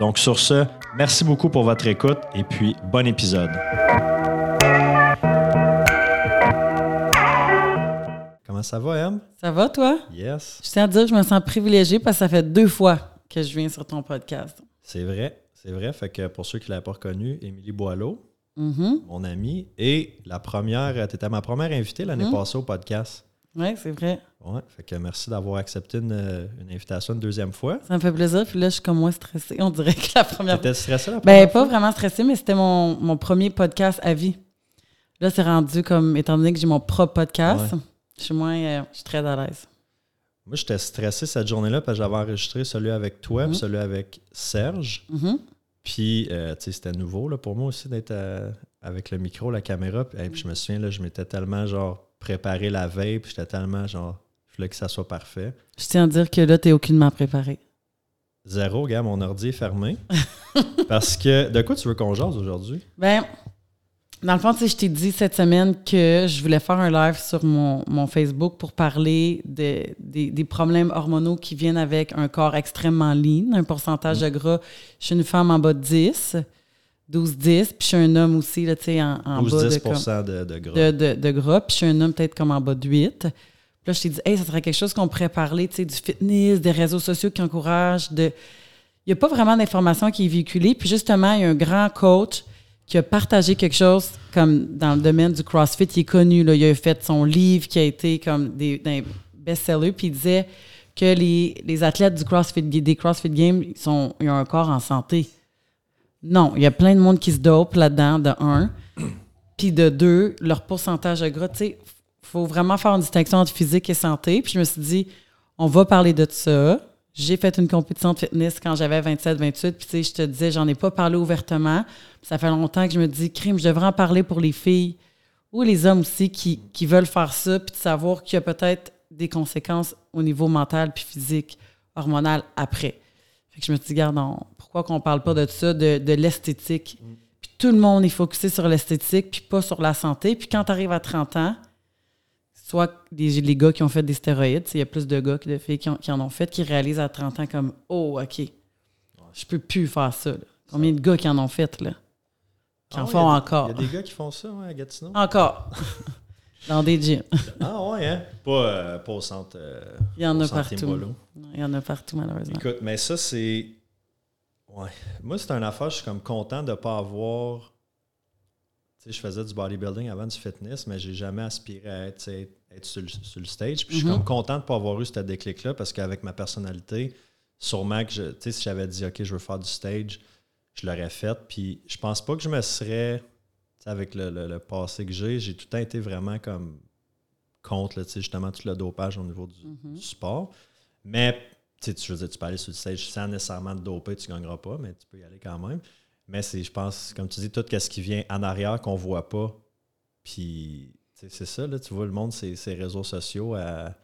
Donc sur ce, merci beaucoup pour votre écoute et puis bon épisode. Comment ça va, Em? Ça va, toi? Yes. Je tiens à dire que je me sens privilégiée parce que ça fait deux fois que je viens sur ton podcast. C'est vrai, c'est vrai. Fait que pour ceux qui ne l'avaient pas reconnu, Émilie Boileau, Mhm. mon amie, et la première, tu étais ma première invitée l'année Mhm. passée au podcast. Oui, c'est vrai. Ouais, fait que merci d'avoir accepté une, une invitation une deuxième fois. Ça me fait plaisir. Puis là, je suis comme moins stressée. On dirait que la première T'étais stressé la première Ben, pas vraiment stressée, mais c'était mon, mon premier podcast à vie. Là, c'est rendu comme, étant donné que j'ai mon propre podcast, Ouais. je suis moins, euh, je suis très à l'aise. Moi, j'étais stressé cette journée-là parce que j'avais enregistré celui avec toi Mhm. puis celui avec Serge. Mhm. Puis, euh, tu sais, c'était nouveau là, pour moi aussi d'être euh, avec le micro, la caméra. Puis, hey, puis je me souviens, là, je m'étais tellement, genre, préparé la veille, puis j'étais tellement, genre, je voulais que ça soit parfait. Je tiens à dire que là, t'es aucunement préparé. Zéro, gars, mon ordi est fermé. parce que, de quoi tu veux qu'on jase aujourd'hui? Ben, dans le fond, tu sais, je t'ai dit cette semaine que je voulais faire un live sur mon, mon Facebook pour parler de- des, des problèmes hormonaux qui viennent avec un corps extrêmement lean, un pourcentage de gras. Je suis une femme en bas de 10, 12-10, puis je suis un homme aussi, là, tu sais, en, en bas de, 12-10 comme- de, de gras. de, de, de gras, puis je suis un homme peut-être comme en bas de 8. Puis là, je t'ai dit, hey, ça serait quelque chose qu'on pourrait parler, tu sais, du fitness, des réseaux sociaux qui encouragent, de... Il n'y a pas vraiment d'information qui est véhiculée. Puis justement, il y a un grand coach qui a partagé quelque chose comme dans le domaine du CrossFit. Il est connu, là. Il a fait son livre qui a été comme des, des best-sellers. Puis il disait que les, les athlètes du CrossFit, des CrossFit Games, ils, sont, ils ont un corps en santé. Non, il y a plein de monde qui se dope là-dedans, de un. Puis de deux, leur pourcentage de gras, tu sais, faut vraiment faire une distinction entre physique et santé. Puis je me suis dit, on va parler de ça. J'ai fait une compétition de fitness quand j'avais 27, 28. Puis tu sais, je te disais, j'en ai pas parlé ouvertement. Ça fait longtemps que je me dis, crime, je devrais en parler pour les filles ou les hommes aussi qui, qui veulent faire ça, puis de savoir qu'il y a peut-être des conséquences au niveau mental puis physique, hormonal après. Fait que je me suis dit, regarde, on- pourquoi qu'on parle pas de ça, de, de l'esthétique? Puis tout le monde est focusé sur l'esthétique, puis pas sur la santé. Puis quand tu arrives à 30 ans, soit les, les gars qui ont fait des stéroïdes, il y a plus de gars que de filles qui, ont- qui en ont fait, qui réalisent à 30 ans comme Oh, OK, je peux plus faire ça. là. Combien de gars qui en ont fait, là? Qui Ah en ouais, font des- encore? Il y a des gars qui font ça, ouais, à Gatineau. Encore. Dans des gyms. Ah ouais, hein? Pas, euh, pas au centre. euh, Il y en a partout. Il y en a partout, malheureusement. Écoute, mais ça, c'est. Ouais. Moi, c'est un affaire, je suis comme content de ne pas avoir. Tu sais, je faisais du bodybuilding avant du fitness, mais j'ai jamais aspiré à être, être sur, le, sur le stage. Puis je suis Mhm. comme content de ne pas avoir eu ce déclic-là parce qu'avec ma personnalité, sûrement que je. Tu sais, si j'avais dit, OK, je veux faire du stage, je l'aurais fait. Puis je pense pas que je me serais. Avec le, le- le passé que j'ai, j'ai tout le temps été vraiment comme contre, là, tu sais, justement, tout le dopage au niveau du, Mhm. du sport. Mais tu sais, veux dire, tu peux aller sur le stage sans nécessairement te doper, tu ne gagneras pas, mais tu peux y aller quand même. Mais c'est, je pense, comme tu dis, tout ce qui vient en arrière qu'on ne voit pas. Puis, tu sais, c'est ça, là, tu vois le monde, ces, réseaux sociaux à,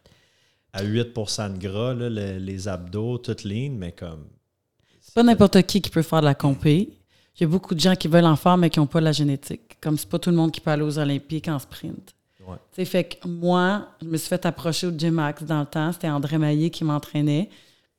à 8% de gras, là, le- les abdos, toutes lignes, mais comme. C'est pas n'importe qui qui peut faire de la compé. Il y a beaucoup de gens qui veulent en faire, mais qui n'ont pas la génétique. Comme c'est pas tout le monde qui peut aller aux Olympiques en sprint. Ouais. Fait que moi, je me suis fait approcher au Gym Max dans le temps. C'était André Maillé qui m'entraînait.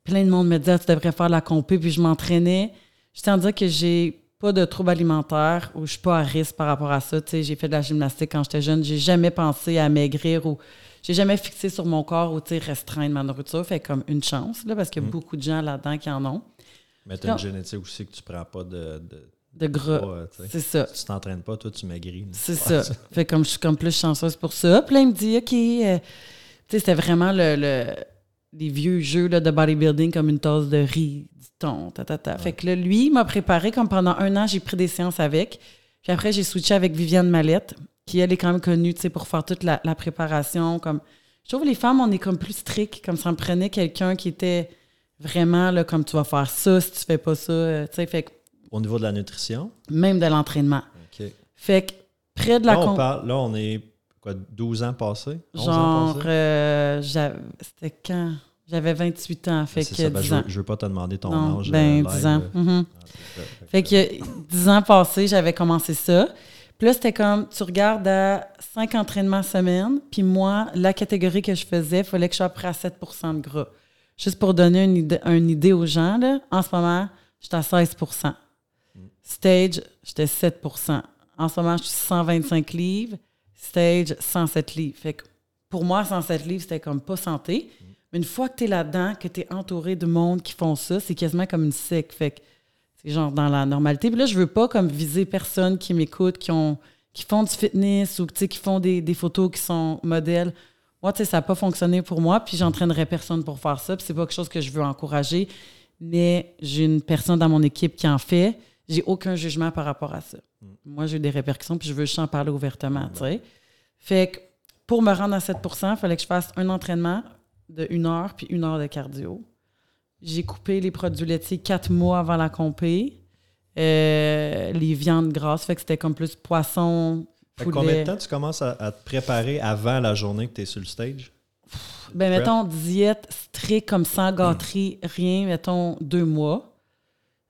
Plein de monde me disait, Ah, tu devrais faire de la compé. Puis je m'entraînais. Je tiens à dire que j'ai pas de troubles alimentaires ou je suis pas à risque par rapport à ça. J'ai fait de la gymnastique quand j'étais jeune. J'ai jamais pensé à maigrir ou j'ai jamais fixé sur mon corps ou restreindre ma nourriture. Fait comme une chance, là, parce qu'il y a Mm. beaucoup de gens là-dedans qui en ont. Mais tu as une génétique aussi que tu prends pas de, de, de gras. Ouais. C'est ça. Si tu t'entraînes pas, toi, tu maigris. C'est ça. Fait comme je suis comme plus chanceuse pour ça. Puis là, il me dit, OK, euh, tu sais, c'était vraiment le, le- les vieux jeux là, de bodybuilding comme une tasse de riz, du thon, ta, ta, ta. Fait que là, lui, il m'a préparé comme pendant un an, j'ai pris des séances avec. Puis après, j'ai switché avec Viviane Mallette, qui, elle, est quand même connue, tu sais, pour faire toute la, la préparation. Comme, je trouve les femmes, on est comme plus strict, comme ça me prenait quelqu'un qui était vraiment, là, comme tu vas faire ça si tu fais pas ça, euh, tu sais, fait que Au niveau de la nutrition, même de l'entraînement. OK. Fait que près de la Là, on parle, là, on est quoi, 12 ans passés? 11 ans Genre, euh, c'était quand? J'avais 28 ans, fait que ça, ben, 10 je, ans. veux- je veux pas te demander ton non, âge. ben, euh, 10 live, ans. euh. Mhm. Ah. Fait que 10 ans passés, j'avais commencé ça. Puis là, c'était comme, tu regardes à 5 entraînements semaine, puis moi, la catégorie que je faisais, il fallait que je sois près à 7% de gras. Juste pour donner une idée, une idée aux gens, là, en ce moment, j'étais à 16 Stage, j'étais 7% En ce moment, je suis 125 livres. Stage, 107 livres. Fait que pour moi, 107 livres, c'était comme pas santé. Mais une fois que tu es là-dedans, que tu es entouré de monde qui font ça, c'est quasiment comme une secte. Fait que c'est genre dans la normalité. Puis là, je veux pas comme viser personne qui m'écoute, qui ont qui font du fitness ou qui font des, des photos qui sont modèles. Moi, tu sais, ça n'a pas fonctionné pour moi, puis j'entraînerai personne pour faire ça. Puis c'est pas quelque chose que je veux encourager. Mais j'ai une personne dans mon équipe qui en fait. J'ai aucun jugement par rapport à ça. Moi, j'ai eu des répercussions, puis je veux juste en parler ouvertement, tu sais. Fait que pour me rendre à 7% il fallait que je fasse un entraînement de une heure, puis une heure de cardio. J'ai coupé les produits laitiers quatre mois avant la compé. Euh, les viandes grasses, fait que c'était comme plus poisson, Fait combien de temps tu commences à, à te préparer avant la journée que tu es sur le stage? Ben, Prep? mettons, diète stricte, comme sans gâterie, rien, mettons, deux mois,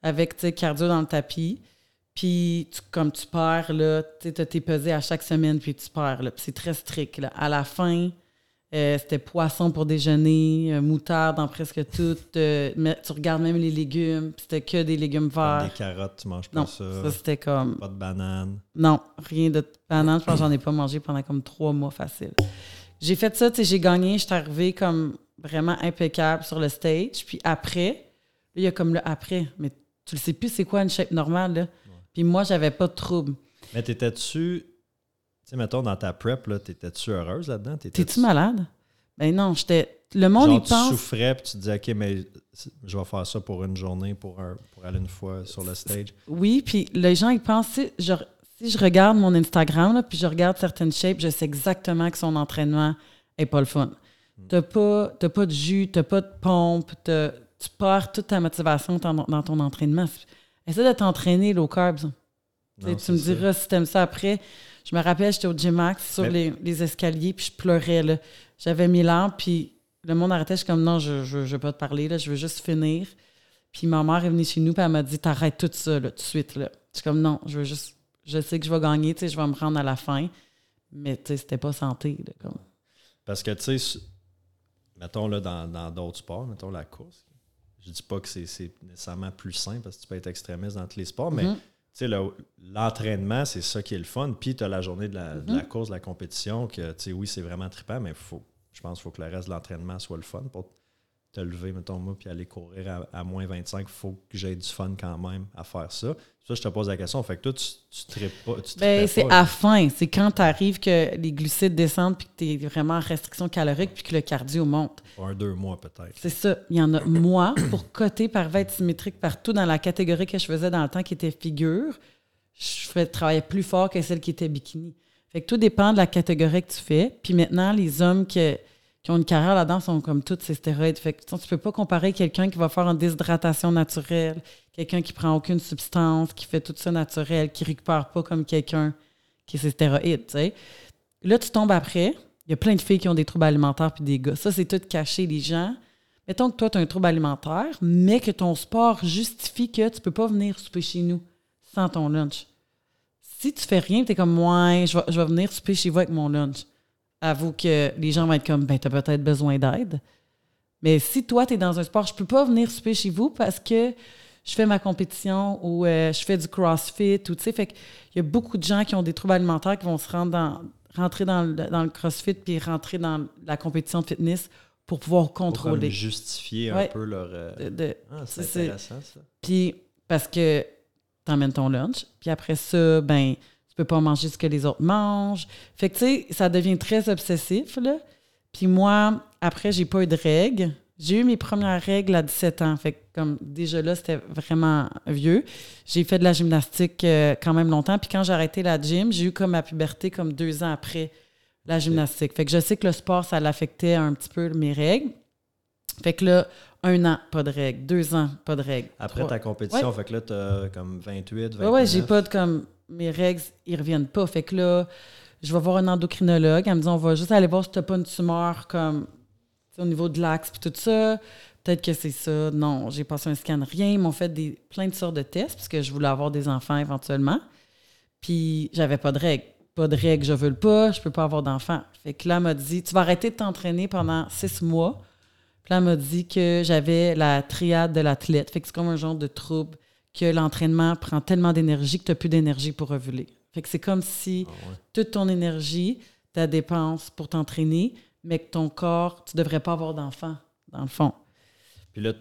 avec, cardio dans le tapis. Puis, tu- comme tu perds, là, tu t'es pesé à chaque semaine, puis tu perds, là. C'est très strict, là. À la fin, euh, c'était poisson pour déjeuner, euh, moutarde dans presque tout. euh, mais tu regardes même les légumes, puis c'était que des légumes Comme verts. des carottes, tu manges pas Non, ça. ça, c'était comme... Pas de bananes. Non, rien de banane. Je pense que j'en ai pas mangé pendant comme trois mois facile. J'ai fait ça, tu sais, j'ai gagné, j'étais arrivée comme vraiment impeccable sur le stage. Puis après, là, il y a comme le après. Mais tu le sais plus, c'est quoi une shape normale, là. Puis moi, j'avais pas de trouble. Mais t'étais-tu, tu sais, mettons, dans ta prep, là, t'étais-tu heureuse là-dedans? T'es-tu malade? Ben non, j'étais. Le monde, Genre, il tu pense. souffrais, puis tu te disais, OK, mais je vais faire ça pour une journée, pour, un- pour aller une fois sur le stage. Oui, puis les gens, ils pensent, si je, si je regarde mon Instagram, là, puis je regarde certaines shapes, je sais exactement que son entraînement est pas le fun. T'as pas, t'as pas de jus, t'as pas de pompe, t'as- tu perds toute ta motivation dans, dans ton entraînement. Essaie de t'entraîner low carbs. Non, tu me diras si t'aimes ça après. Je me rappelle, j'étais au G-Max sur Mais- les, les escaliers, puis je pleurais. J'avais mis lampes, puis le monde arrêtait. Je suis comme, non, je ne veux pas te parler, là, je veux juste finir. Puis ma mère est venue chez nous, puis elle m'a dit, t'arrêtes tout ça, là, tout de suite. Là. Je suis comme, non, je veux juste, je sais que je vais gagner, tu sais, je vais me rendre à la fin. Mais tu sais, c'était pas santé. là, comme. Parce que, tu sais, mettons, là, dans d'autres sports, mettons la course, je dis pas que c'est nécessairement plus sain parce que tu peux être extrémiste dans tous les sports, mais Mhm. le- l'entraînement, c'est ça qui est le fun. Puis, tu as la journée de la, de Mhm. la course, de la compétition, que, oui, c'est vraiment trippant, mais faut, je pense qu'il faut que le reste de l'entraînement soit le fun pour te lever, mettons, moi, puis aller courir à, à moins 25. Il faut que j'aie du fun quand même à faire ça. Ça, je te pose la question. Fait que toi, tu, tu tripes pas. Tu Ben, c'est à fin. C'est quand tu arrives que les glucides descendent, puis que tu es vraiment en restriction calorique, puis que le cardio monte. Un, deux mois peut-être. C'est ça. Il y en a, moi, pour coter par être symétrique partout dans la catégorie que je faisais dans le temps qui était figure, je fais, travaillais plus fort que celle qui était bikini. Fait que tout dépend de la catégorie que tu fais. Puis maintenant, les hommes qui, qui ont une carrière là-dedans sont comme tous ces stéroïdes. Fait que tu peux pas comparer quelqu'un qui va faire une déshydratation naturelle, quelqu'un qui prend aucune substance, qui fait tout ça naturel, qui récupère pas comme quelqu'un qui est ses stéroïdes. Là, tu tombes après. Il y a plein de filles qui ont des troubles alimentaires puis des gars. Ça, c'est tout caché, les gens. Mettons que toi, tu as un trouble alimentaire, mais que ton sport justifie que tu peux pas venir souper chez nous sans ton lunch. Si tu fais rien, tu comme, moi, je je vais venir souper chez vous avec mon lunch. Avoue que les gens vont être comme, ben, tu as peut-être besoin d'aide. Mais si toi, tu es dans un sport, je peux pas venir souper chez vous parce que je fais ma compétition ou euh, je fais du crossfit ou tu sais, fait qu'il y a beaucoup de gens qui ont des troubles alimentaires qui vont se rendre dans, rentrer dans le, dans le crossfit puis rentrer dans la compétition de fitness pour pouvoir Pour comme contrôler. justifier Ouais. un peu leur. euh, De- de- Ah, c'est c'est- intéressant, ça. puis parce que t'emmènes ton lunch. Puis après ça, ben, tu peux pas manger ce que les autres mangent. Fait que, tu sais, ça devient très obsessif, là. Puis moi, après, j'ai pas eu de règles. J'ai eu mes premières règles à 17 ans. Fait que, comme, déjà là, c'était vraiment vieux. J'ai fait de la gymnastique euh, quand même longtemps. Puis quand j'ai arrêté la gym, j'ai eu comme ma puberté comme deux ans après la gymnastique. Fait que je sais que le sport, ça l'affectait un petit peu mes règles. Fait que là, un an, pas de règles. Deux ans, pas de règles. Après Trois- ta compétition, Ouais. fait que là, t'as comme 28, 29. Ouais, ouais, j'ai pas de comme. Mes règles, ils reviennent pas. Fait que là, je vais voir un endocrinologue. Elle me dit on va juste aller voir si t'as pas une tumeur comme tu au niveau de l'axe puis tout ça. Peut-être que c'est ça. Non, j'ai passé un scan, rien. Ils m'ont fait des, plein de sortes de tests parce que je voulais avoir des enfants éventuellement. Puis j'avais pas de règles. Pas de règles, je veux le pas, je peux pas avoir d'enfants. Fait que là, elle m'a dit Tu vas arrêter de t'entraîner pendant six mois. Puis là, elle m'a dit que j'avais la triade de l'athlète. Fait que c'est comme un genre de trouble que l'entraînement prend tellement d'énergie que tu n'as plus d'énergie pour. Fait que c'est comme si Ah ouais. toute ton énergie, ta dépense pour t'entraîner, mais que ton corps, tu devrais pas avoir d'enfant, dans le fond. Puis là,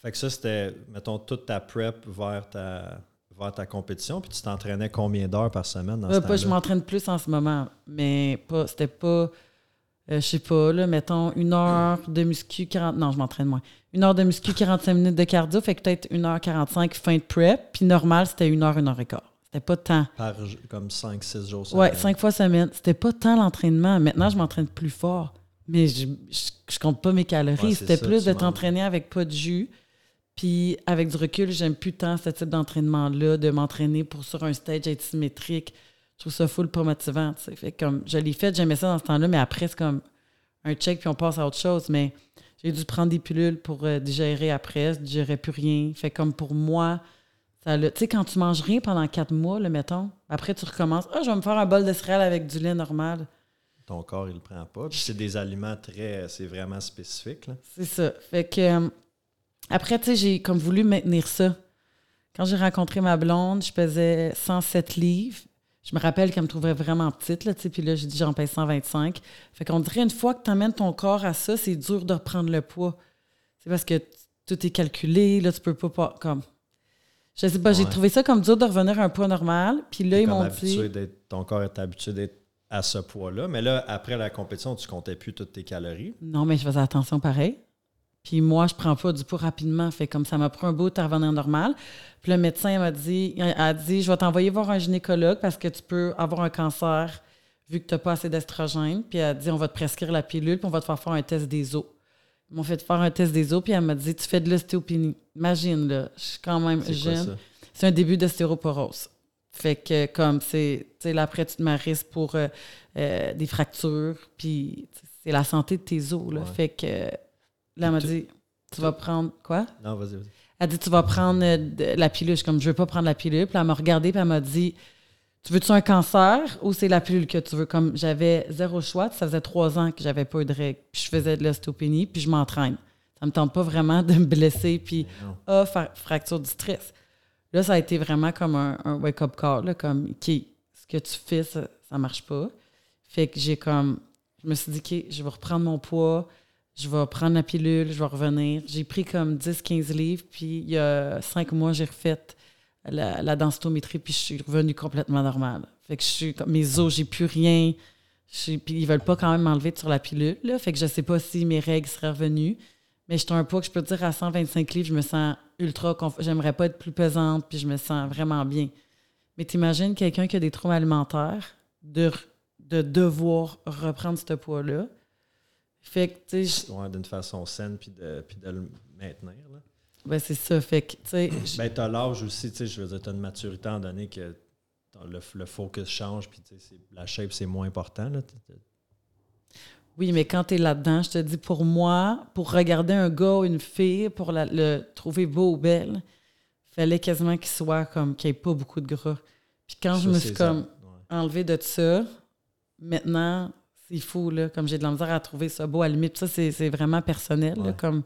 fait que ça, c'était, mettons, toute ta prep vers ta, vers ta compétition. Puis tu t'entraînais combien d'heures par semaine dans Euh, ce pas, je m'entraîne plus en ce moment, mais pas, c'était pas, euh, je sais pas, là, mettons, une heure de muscu, 40, non, je m'entraîne moins. Une heure de muscu, 45 minutes de cardio, fait que peut-être 1h45 fin de prep, puis normal, c'était une heure, une heure et quart. C'était pas tant. Par comme 5-6 jours Ouais, semaine. cinq fois semaine. C'était pas tant l'entraînement. Maintenant, je m'entraîne plus fort. Mais je, je, je compte pas mes calories. Ouais, C'était plus de t'entraîner avec pas de jus. Puis avec du recul, j'aime plus tant ce type d'entraînement-là, de m'entraîner pour sur un stage être symétrique. Je trouve ça full pas motivant. Fait comme je l'ai fait, j'aimais ça dans ce temps-là, mais après, c'est comme un check puis on passe à autre chose. Mais j'ai dû prendre des pilules pour euh, digérer après, je digérais plus rien. Fait comme pour moi, ça Tu sais, quand tu manges rien pendant quatre mois, là, mettons, après tu recommences. Ah, je vais me faire un bol de céréales avec du lait normal. Ton corps, il le prend pas. Puis c'est des aliments très. C'est vraiment spécifique. Là. C'est ça. Fait que euh, après, tu sais, j'ai comme voulu maintenir ça. Quand j'ai rencontré ma blonde, je pesais 107 livres. Je me rappelle qu'elle me trouvait vraiment petite, là, tu sais, puis là, j'ai dit j'en pèse 125. Fait qu'on dirait une fois que tu amènes ton corps à ça, c'est dur de reprendre le poids. C'est parce que tout est calculé, là, tu peux pas, pas comme... Je sais pas, j'ai trouvé ça comme dur de revenir à un poids normal. Puis là, ils m'ont dit... ton corps est habitué d'être à ce poids-là. Mais là, après la compétition, tu comptais plus toutes tes calories. Non, mais je faisais attention pareil. Puis moi, je prends pas du poids rapidement. Fait comme ça m'a pris un bout à revenir normal. Puis le médecin m'a dit, a dit, je vais t'envoyer voir un gynécologue parce que tu peux avoir un cancer vu que tu n'as pas assez d'estrogène. Puis elle a dit, on va te prescrire la pilule, puis on va te faire faire un test des os. Ils m'ont fait faire un test des os, puis elle m'a dit, tu fais de l'ostéopénie. Imagine, là, je suis quand même jeune. C'est un début d'ostéoporose. Fait que comme c'est, tu sais, là, après, tu te marisses pour euh, euh, des fractures, puis c'est la santé de tes os, là. Ouais. Fait que là, elle m'a dit, tu vas prendre quoi? Non, vas-y, vas-y. Elle dit, tu vas prendre euh, de- la pilule. Je suis comme, je veux pas prendre la pilule. Puis elle m'a regardé, puis elle m'a dit, tu veux-tu un cancer ou c'est la pilule que tu veux? Comme j'avais zéro choix, ça faisait trois ans que j'avais pas eu de règles. Puis je faisais de l'ostéopénie, puis je m'entraîne. Ça me tente pas vraiment de me blesser, puis ah, fracture du stress. Là, ça a été vraiment comme un, un wake-up call, là, comme, OK, ce que tu fais, ça, ça marche pas. Fait que j'ai comme, je me suis dit, OK, je vais reprendre mon poids, je vais prendre la pilule, je vais revenir. J'ai pris comme 10-15 livres, puis il y a cinq mois, j'ai refait la, la densitométrie, puis je suis revenue complètement normale. Fait que je suis comme, mes os, j'ai plus rien. Puis ils veulent pas quand même m'enlever sur la pilule, là. Fait que je sais pas si mes règles seraient revenues. Mais j'étais un poids que je peux dire à 125 livres, je me sens ultra confort. J'aimerais pas être plus pesante, puis je me sens vraiment bien. Mais t'imagines quelqu'un qui a des troubles alimentaires de, de devoir reprendre ce poids-là. Fait que, tu sais, Ouais, d'une façon saine, puis de, puis de le maintenir. Là. ben c'est ça. Fait que, tu sais, Ben, t'as l'âge aussi, tu sais, je veux dire, t'as une maturité en donné que le, le focus change, puis tu sais, la shape, c'est moins important. Là. Oui, mais quand t'es là-dedans, je te dis, pour moi, pour regarder un gars ou une fille, pour la- le trouver beau ou belle, fallait quasiment qu'il soit comme, qu'il n'y ait pas beaucoup de gras. Puis quand je me suis comme Ouais. enlevé de ça. Maintenant, c'est fou, là. Comme j'ai de la misère à trouver ça beau à la limite. Ça, c'est c'est vraiment personnel, là, comme,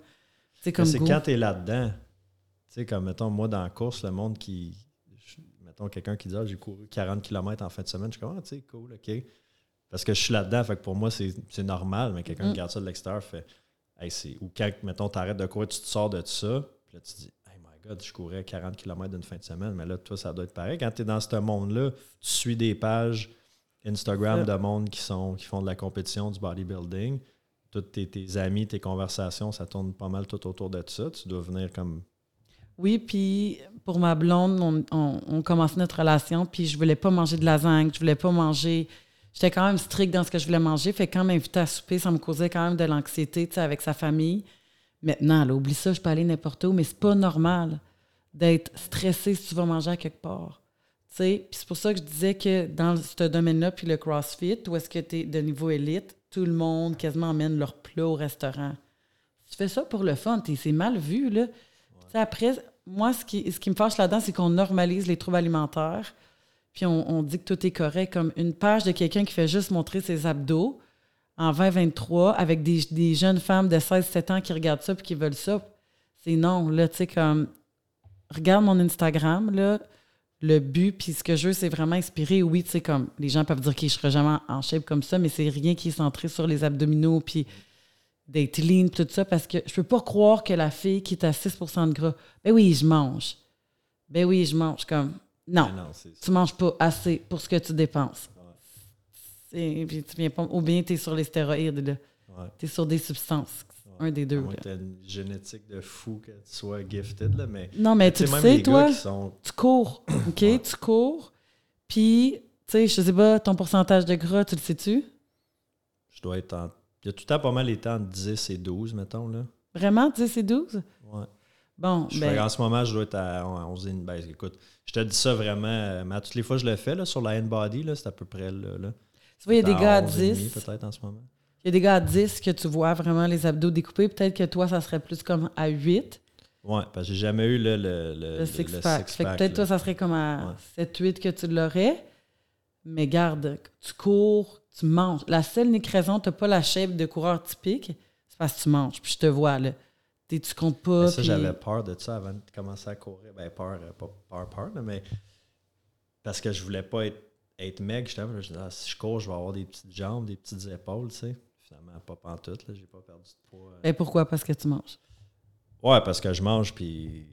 c'est comme c'est quand t'es là-dedans. Tu sais, comme, mettons, moi, dans la course, le monde qui. je- Mettons, quelqu'un qui dit, ah, j'ai couru 40 km en fin de semaine. Je suis comme, ah, tu sais, cool, OK. Parce que je suis là-dedans, fait que pour moi, c'est c'est normal, mais quelqu'un Mm. qui regarde ça de l'extérieur fait, hey, c'est. Ou quand, mettons, t'arrêtes de courir, tu te sors de ça, puis là, tu te dis, hey, my God, je courais 40 km d'une fin de semaine, mais là, toi, ça doit être pareil. Quand tu es dans ce monde-là, tu suis des pages Instagram de monde qui, sont, qui font de la compétition, du bodybuilding. Tous tes, tes amis, tes conversations, ça tourne pas mal tout autour de ça. Tu dois venir comme Oui, puis pour ma blonde, on, on, on commençait notre relation, puis je voulais pas manger de lasagne, je voulais pas manger. J'étais quand même stricte dans ce que je voulais manger. Fait que quand m'invitait à souper, ça me causait quand même de l'anxiété, tu sais, avec sa famille. Maintenant, là, oublie ça, je peux aller n'importe où, mais c'est pas normal d'être stressé si tu vas manger à quelque part. Puis c'est pour ça que je disais que dans ce domaine-là, puis le CrossFit, où est-ce que tu es de niveau élite, tout le monde quasiment emmène leur plat au restaurant. Tu fais ça pour le fun, c'est mal vu, là. Après, moi, ce qui, ce qui me fâche là-dedans, c'est qu'on normalise les troubles alimentaires, puis on, dit que tout est correct, comme une page de quelqu'un qui fait juste montrer ses abdos en 2023 avec des, des jeunes femmes de 16-17 ans qui regardent ça puis qui veulent ça. C'est non, là, tu sais, comme, regarde mon Instagram, là, le but, puis ce que je veux, c'est vraiment inspirer. Oui, tu sais, comme, les gens peuvent dire que je serai jamais en shape comme ça, mais c'est rien qui est centré sur les abdominaux, puis d'être lean, tout ça, parce que je peux pas croire que la fille qui est à 6% de gras, ben oui, je mange. Ben oui, je mange, comme, non, Mais non, tu manges pas assez pour ce que tu dépenses. Puis tu viens pas, ou bien tu es sur les stéroïdes, là. Ouais. Tu es sur des substances. Un des deux. Que t'aies une génétique de fou que tu sois gifted, là, mais. Non, mais tu sais, sais, toi, sont. tu cours, OK? Ouais. Tu cours, puis, tu sais, je sais pas, ton pourcentage de gras, tu le sais-tu? Je dois être en. Il y a tout le temps pas mal les temps entre 10 et 12, mettons, là. Vraiment, 10 et 12? Ouais. Bon, Je ben, fais- en ce moment, je dois être à 11 et demi. Ben, écoute, je te dis ça vraiment, euh, mais à toutes les fois je le fais, là, sur la hand-body, là, c'est à peu près là. là. tu vois, il y a des gars à 11 et demi, 10. peut-être en ce moment. Il y a des gars à 10 que tu vois vraiment les abdos découpés. Peut-être que toi, ça serait plus comme à 8, Ouais, parce que j'ai jamais eu le, le, le, le six-pack. fait que peut-être toi, ça serait comme à Ouais. 7-8 que tu l'aurais. Mais garde, tu cours, tu manges. La seule unique raison, tu n'as pas la shape de coureur typique, c'est parce que tu manges. Puis je te vois, là. Tu comptes pas. Mais ça, puis- j'avais peur de ça avant de commencer à courir. Ben, peur, euh, pas peur, peur, mais parce que je voulais pas être, être maigre. Je disais, ah, si je cours, je vais avoir des petites jambes, des petites épaules, tu sais. Finalement, pas pantoute, là, j'ai pas perdu de poids. euh. Ben, pourquoi? Parce que tu manges? Ouais, parce que je mange, puis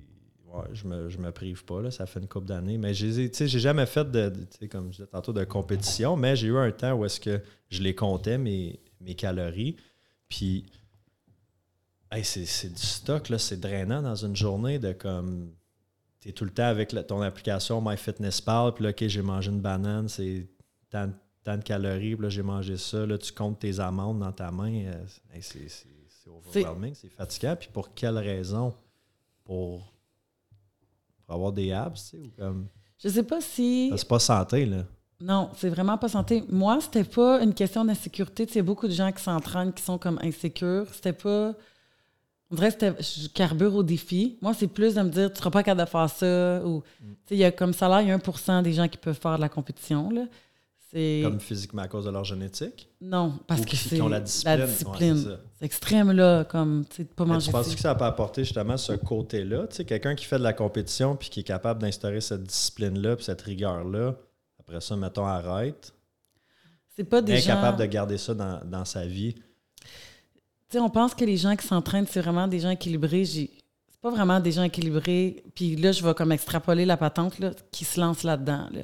ouais, je, me, je me prive pas, là, ça fait une couple d'années. Mais j'ai tu sais, j'ai jamais fait de, de- tu sais, comme je disais tantôt, de compétition, mais j'ai eu un temps où est-ce que je les comptais, mes, mes calories. Puis, hey, c'est du stock, là, c'est drainant dans une journée de comme. Tu es tout le temps avec la- ton application MyFitnessPal, puis là, OK, j'ai mangé une banane, c'est tant, tant de calories, puis là, j'ai mangé ça, là, tu comptes tes amandes dans ta main. euh, hey, c'est c'est- c'est overwhelming, c'est fatigant. Puis pour quelle raison? Pour, pour avoir des abs, tu sais, ou comme? Je sais pas si. C'est pas santé, là. Non, c'est vraiment pas santé. Moi, c'était pas une question d'insécurité. Tu sais, il y a beaucoup de gens qui s'entraînent qui sont comme insécures. C'était pas. On dirait que c'était- je carbure au défi. Moi, c'est plus de me dire, tu seras pas capable de faire ça. Ou, tu sais, il y a comme ça, là, il y a 1 des gens qui peuvent faire de la compétition. Là. Comme physiquement à cause de leur génétique? Non, parce Ou que c'est la discipline? Ouais, discipline. c'est extrême, là, comme, tu sais, de pas Mais manger tu penses que ça peut apporter justement ce côté-là? Tu sais, quelqu'un qui fait de la compétition puis qui est capable d'instaurer cette discipline-là puis cette rigueur-là, après ça, mettons, arrête. C'est pas des gens... Incapable de garder ça dans, dans sa vie. Tu sais, on pense que les gens qui s'entraînent, c'est vraiment des gens équilibrés. C'est pas vraiment des gens équilibrés. Puis là, je vais comme extrapoler la patente là, qui se lance là-dedans. là.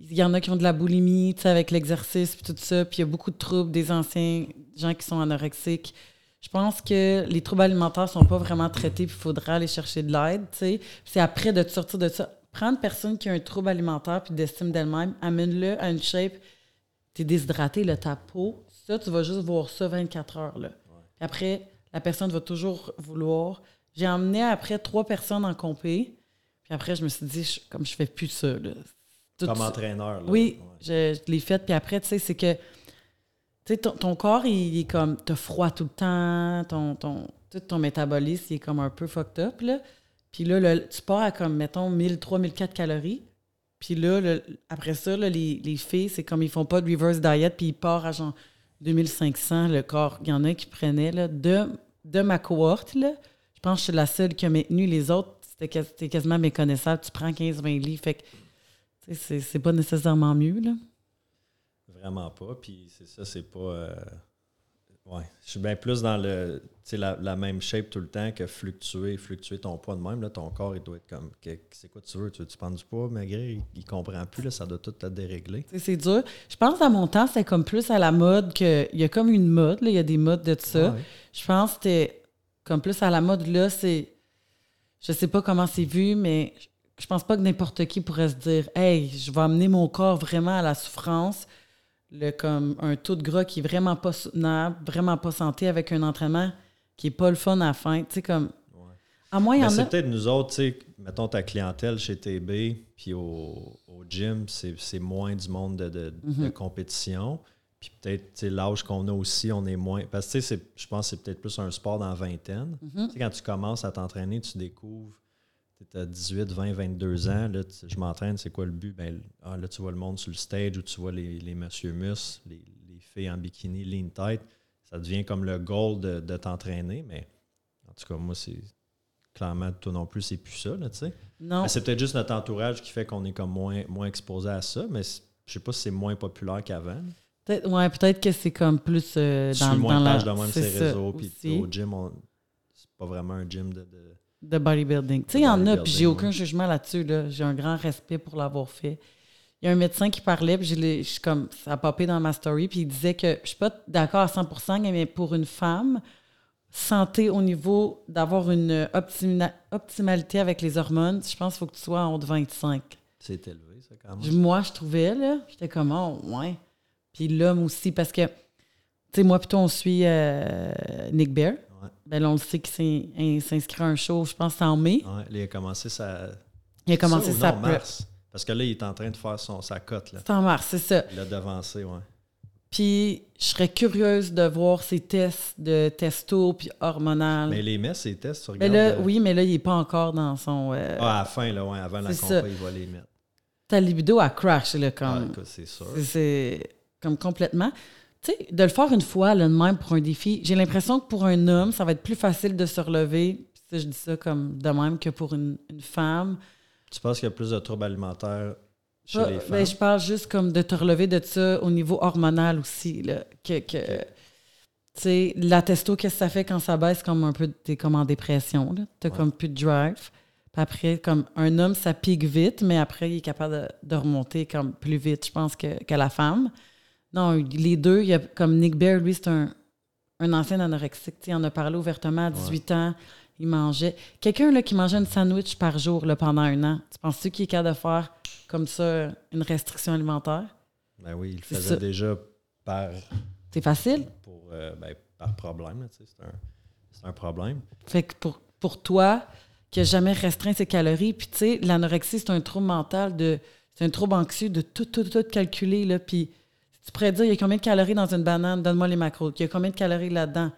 Il y en a qui ont de la boulimie, tu sais, avec l'exercice, puis tout ça. Puis il y a beaucoup de troubles, des anciens gens qui sont anorexiques. Je pense que les troubles alimentaires sont pas vraiment traités, puis il faudra aller chercher de l'aide, tu sais. C'est après de te sortir de ça. Prendre une personne qui a un trouble alimentaire puis d'estime d'elle-même, amène-le à une shape. Tu es déshydraté, là, ta peau. Ça, tu vas juste voir ça 24 heures. Là. Puis après, la personne va toujours vouloir. J'ai emmené après trois personnes en compé. Puis après, je me suis dit, je- comme je fais plus ça. Là. Tout Comme entraîneur. là. oui, Ouais. je, je l'ai fait. Puis après, tu sais, c'est que tu sais, ton, ton corps, il, est comme, t'as froid tout le temps, ton, ton, tout ton métabolisme, il est comme un peu fucked up, là. Puis là, le- tu pars à comme, mettons, 1003, 1004 calories. Puis là, le- après ça, là, les, les filles, c'est comme, ils font pas de reverse diet, puis ils partent à genre 2500, le corps. Il y en a qui prenaient, là, de, de ma cohorte, là. Je pense que je suis la seule qui a maintenu. Les autres, c'était quas- c'était quasiment méconnaissable. Tu prends 15-20 livres, fait que, c'est- c'est pas nécessairement mieux, là. Vraiment pas. Puis c'est ça, c'est pas. euh, Ouais. Je suis bien plus dans le, la, la même shape tout le temps que fluctuer, fluctuer ton poids de même. Là, ton corps, il doit être comme, c'est quoi tu veux? Tu veux tu prendre du poids, maigrir? Il, il comprend plus, là, ça doit tout te dérégler. C'est dur. Je pense à mon temps, c'est comme plus à la mode que, il y a comme une mode, là, il y a des modes de ça. Ouais. Je pense que c'était comme plus à la mode, là, c'est, je sais pas comment c'est vu, mais je pense pas que n'importe qui pourrait se dire, hey, je vais amener mon corps vraiment à la souffrance le, comme un taux de gras qui est vraiment pas soutenable, vraiment pas santé avec un entraînement qui est pas le fun à la fin. Tu sais, comme. Ouais. À moins, Ben, en a. c'est peut-être nous autres, tu sais, mettons ta clientèle chez TB, puis au, au gym, c'est c'est moins du monde de, de- Mhm. de compétition. Puis peut-être, tu sais, l'âge qu'on a aussi, on est moins. Parce que, tu sais, c'est- je pense que c'est peut-être plus un sport dans la vingtaine. Mhm. Tu sais, quand tu commences à t'entraîner, tu découvres, tu as 18, 20, 22 ans, là, tu- je m'entraîne, c'est quoi le but? Ben, ah, là, tu vois le monde sur le stage ou tu vois les, les monsieur mus, les, les filles en bikini, lean tight. Ça devient comme le goal de, de t'entraîner, mais en tout cas, moi, c'est clairement, toi non plus, c'est plus ça, tu sais. Non. C'est peut-être juste notre entourage qui fait qu'on est comme moins, moins exposé à ça, mais je sais pas si c'est moins populaire qu'avant. Peut-être, ouais, peut-être que c'est comme plus euh, Je dans, suis moins dans de la. de même ça réseaux, puis au gym, on- c'est pas vraiment un gym de... de- de bodybuilding. Tu sais, il y en a, puis j'ai aucun ouais. jugement là-dessus. Là. J'ai un grand respect pour l'avoir fait. Il y a un médecin qui parlait, puis je suis comme, ça a popé dans ma story, puis il disait que je suis pas d'accord à 100% mais pour une femme, santé au niveau d'avoir une optimalité avec les hormones, je pense qu'il faut que tu sois en haut de 25. C'est élevé, ça, quand même. Moi, je trouvais, là, j'étais comme, oh, ouais. Puis l'homme aussi, parce que, tu sais, moi, plutôt, on suit euh, Nick Bear. Ouais. Ben là, on le sait qu'il il s'inscrit à un show, je pense en mai. Ouais, il a commencé sa... Il a commencé ça, sa non, mars? Parce que là, il est en train de faire son, sa cote. C'est en mars, c'est ça. Il l'a devancé, ouais. Puis je serais curieuse de voir ses tests de testo puis hormonal. Mais Mais, les met, ses tests, tu regardes... là, euh, oui, mais là, il n'est pas encore dans son. euh, Ah, à la fin, là, ouais, avant la C'est compa, ça. il va les mettre. Ta libido a crash, là, Ah, comme. écoute, c'est sûr. C'est comme complètement. Tu sais, de le faire une fois, là, de même, pour un défi, j'ai l'impression que pour un homme, ça va être plus facile de se relever. Ça, je dis ça comme de même que pour une, une femme. Tu penses qu'il y a plus de troubles alimentaires chez les femmes? ben, je parle juste comme de te relever de ça au niveau hormonal aussi. Là, que, que, tu sais, la testo, qu'est-ce que ça fait quand ça baisse? Comme un peu, t'es comme en dépression. Tu Ouais. comme plus de drive. Puis après, comme un homme, ça pique vite, mais après, il est capable de, de remonter comme plus vite, je pense, que, que la femme. Non, les deux, il y a, comme Nick Bear, lui, c'est un, un ancien anorexique. Il en a parlé ouvertement à 18 ans. Il mangeait. Quelqu'un là, qui mangeait une sandwich par jour là, pendant un an, tu penses-tu qu'il est capable de faire comme ça une restriction alimentaire? Ben oui, il le faisait ça. déjà par, C'est facile? pour, euh, ben, par problème. C'est un, c'est un problème. Fait que pour, pour toi, qui n'a jamais restreint ses calories, puis tu sais, l'anorexie, c'est un trouble mental, de c'est un trouble anxieux de tout, tout, tout calculer, là, puis tu pourrais dire, il y a combien de calories dans une banane, donne-moi les macros, il y a combien de calories là-dedans?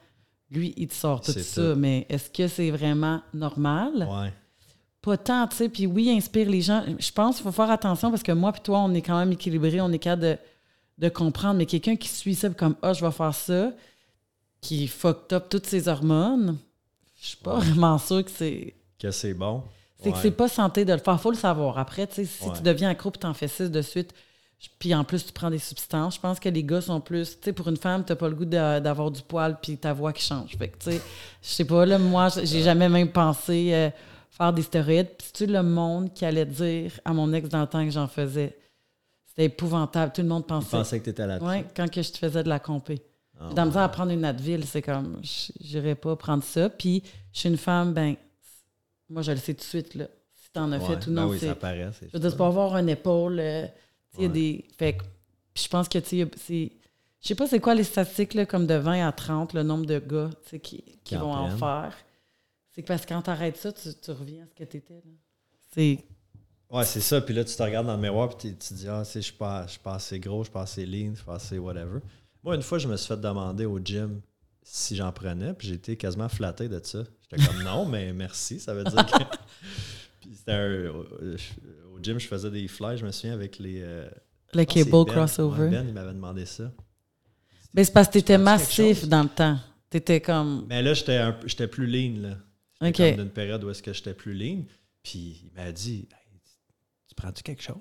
Lui, il te sort tout ça, tout. mais est-ce que c'est vraiment normal? Ouais. Pas tant, tu sais, puis oui, il inspire les gens. Je pense qu'il faut faire attention parce que moi puis toi, on est quand même équilibrés, on est capable de, de comprendre, mais quelqu'un qui suit ça comme « Ah, je vais faire ça », qui fucked up toutes ses hormones, je suis pas Ouais. vraiment sûre que c'est... Que c'est bon. C'est que Ouais. c'est pas santé de le faire. faut le savoir. Après, tu sais, si tu deviens accro et t'en fais six de suite, puis en plus, tu prends des substances, je pense que les gars sont plus... Tu sais, pour une femme, t'as pas le goût d'avoir du poil puis ta voix qui change. Fait que, tu sais, je sais pas, là, moi, j'ai jamais même pensé euh, faire des stéroïdes. Puis tu le monde qui allait dire à mon ex dans le temps que j'en faisais? C'était épouvantable. Tout le monde pensait... pensais que tu étais là-dessus. Ouais, quand que je te faisais de la compé. La misère ouais. à prendre une Advil, c'est comme, je- j'irais pas prendre ça. Puis, je suis une femme, ben, moi, je le sais tout de suite, là. Si t'en as Ouais. fait ou Ben non, oui, c'est. ça paraît. Je veux dire, pas avoir une épaule. euh, il y a des. Fait je pense que, tu sais. Je sais pas c'est quoi les statistiques, là, comme de 20 à 30, le nombre de gars, qui, qui vont en faire. C'est parce que quand t'arrêtes ça, tu, tu reviens à ce que t'étais. C'est. Ouais, c'est ça. Puis là, tu te regardes dans le miroir puis tu te dis, ah, je suis pas, je suis pas assez gros, je suis pas assez lean, je suis pas assez whatever. Moi, une fois, je me suis fait demander au gym si j'en prenais, puis j'ai été quasiment flatté de ça. J'étais comme, non, mais merci. Ça veut dire que. c'était un. Au au gym, je faisais des fly, je me souviens, avec les. euh, Le cable Ben. crossover. Ben, il m'avait demandé ça. Ben, c'est parce que t'étais Tu quelque massif dans le temps. T'étais comme. Mais là, j'étais un peu- j'étais plus lean, là. J'étais comme d'une période où est-ce que j'étais plus lean. Puis il m'a dit, Hey, tu prends-tu quelque chose?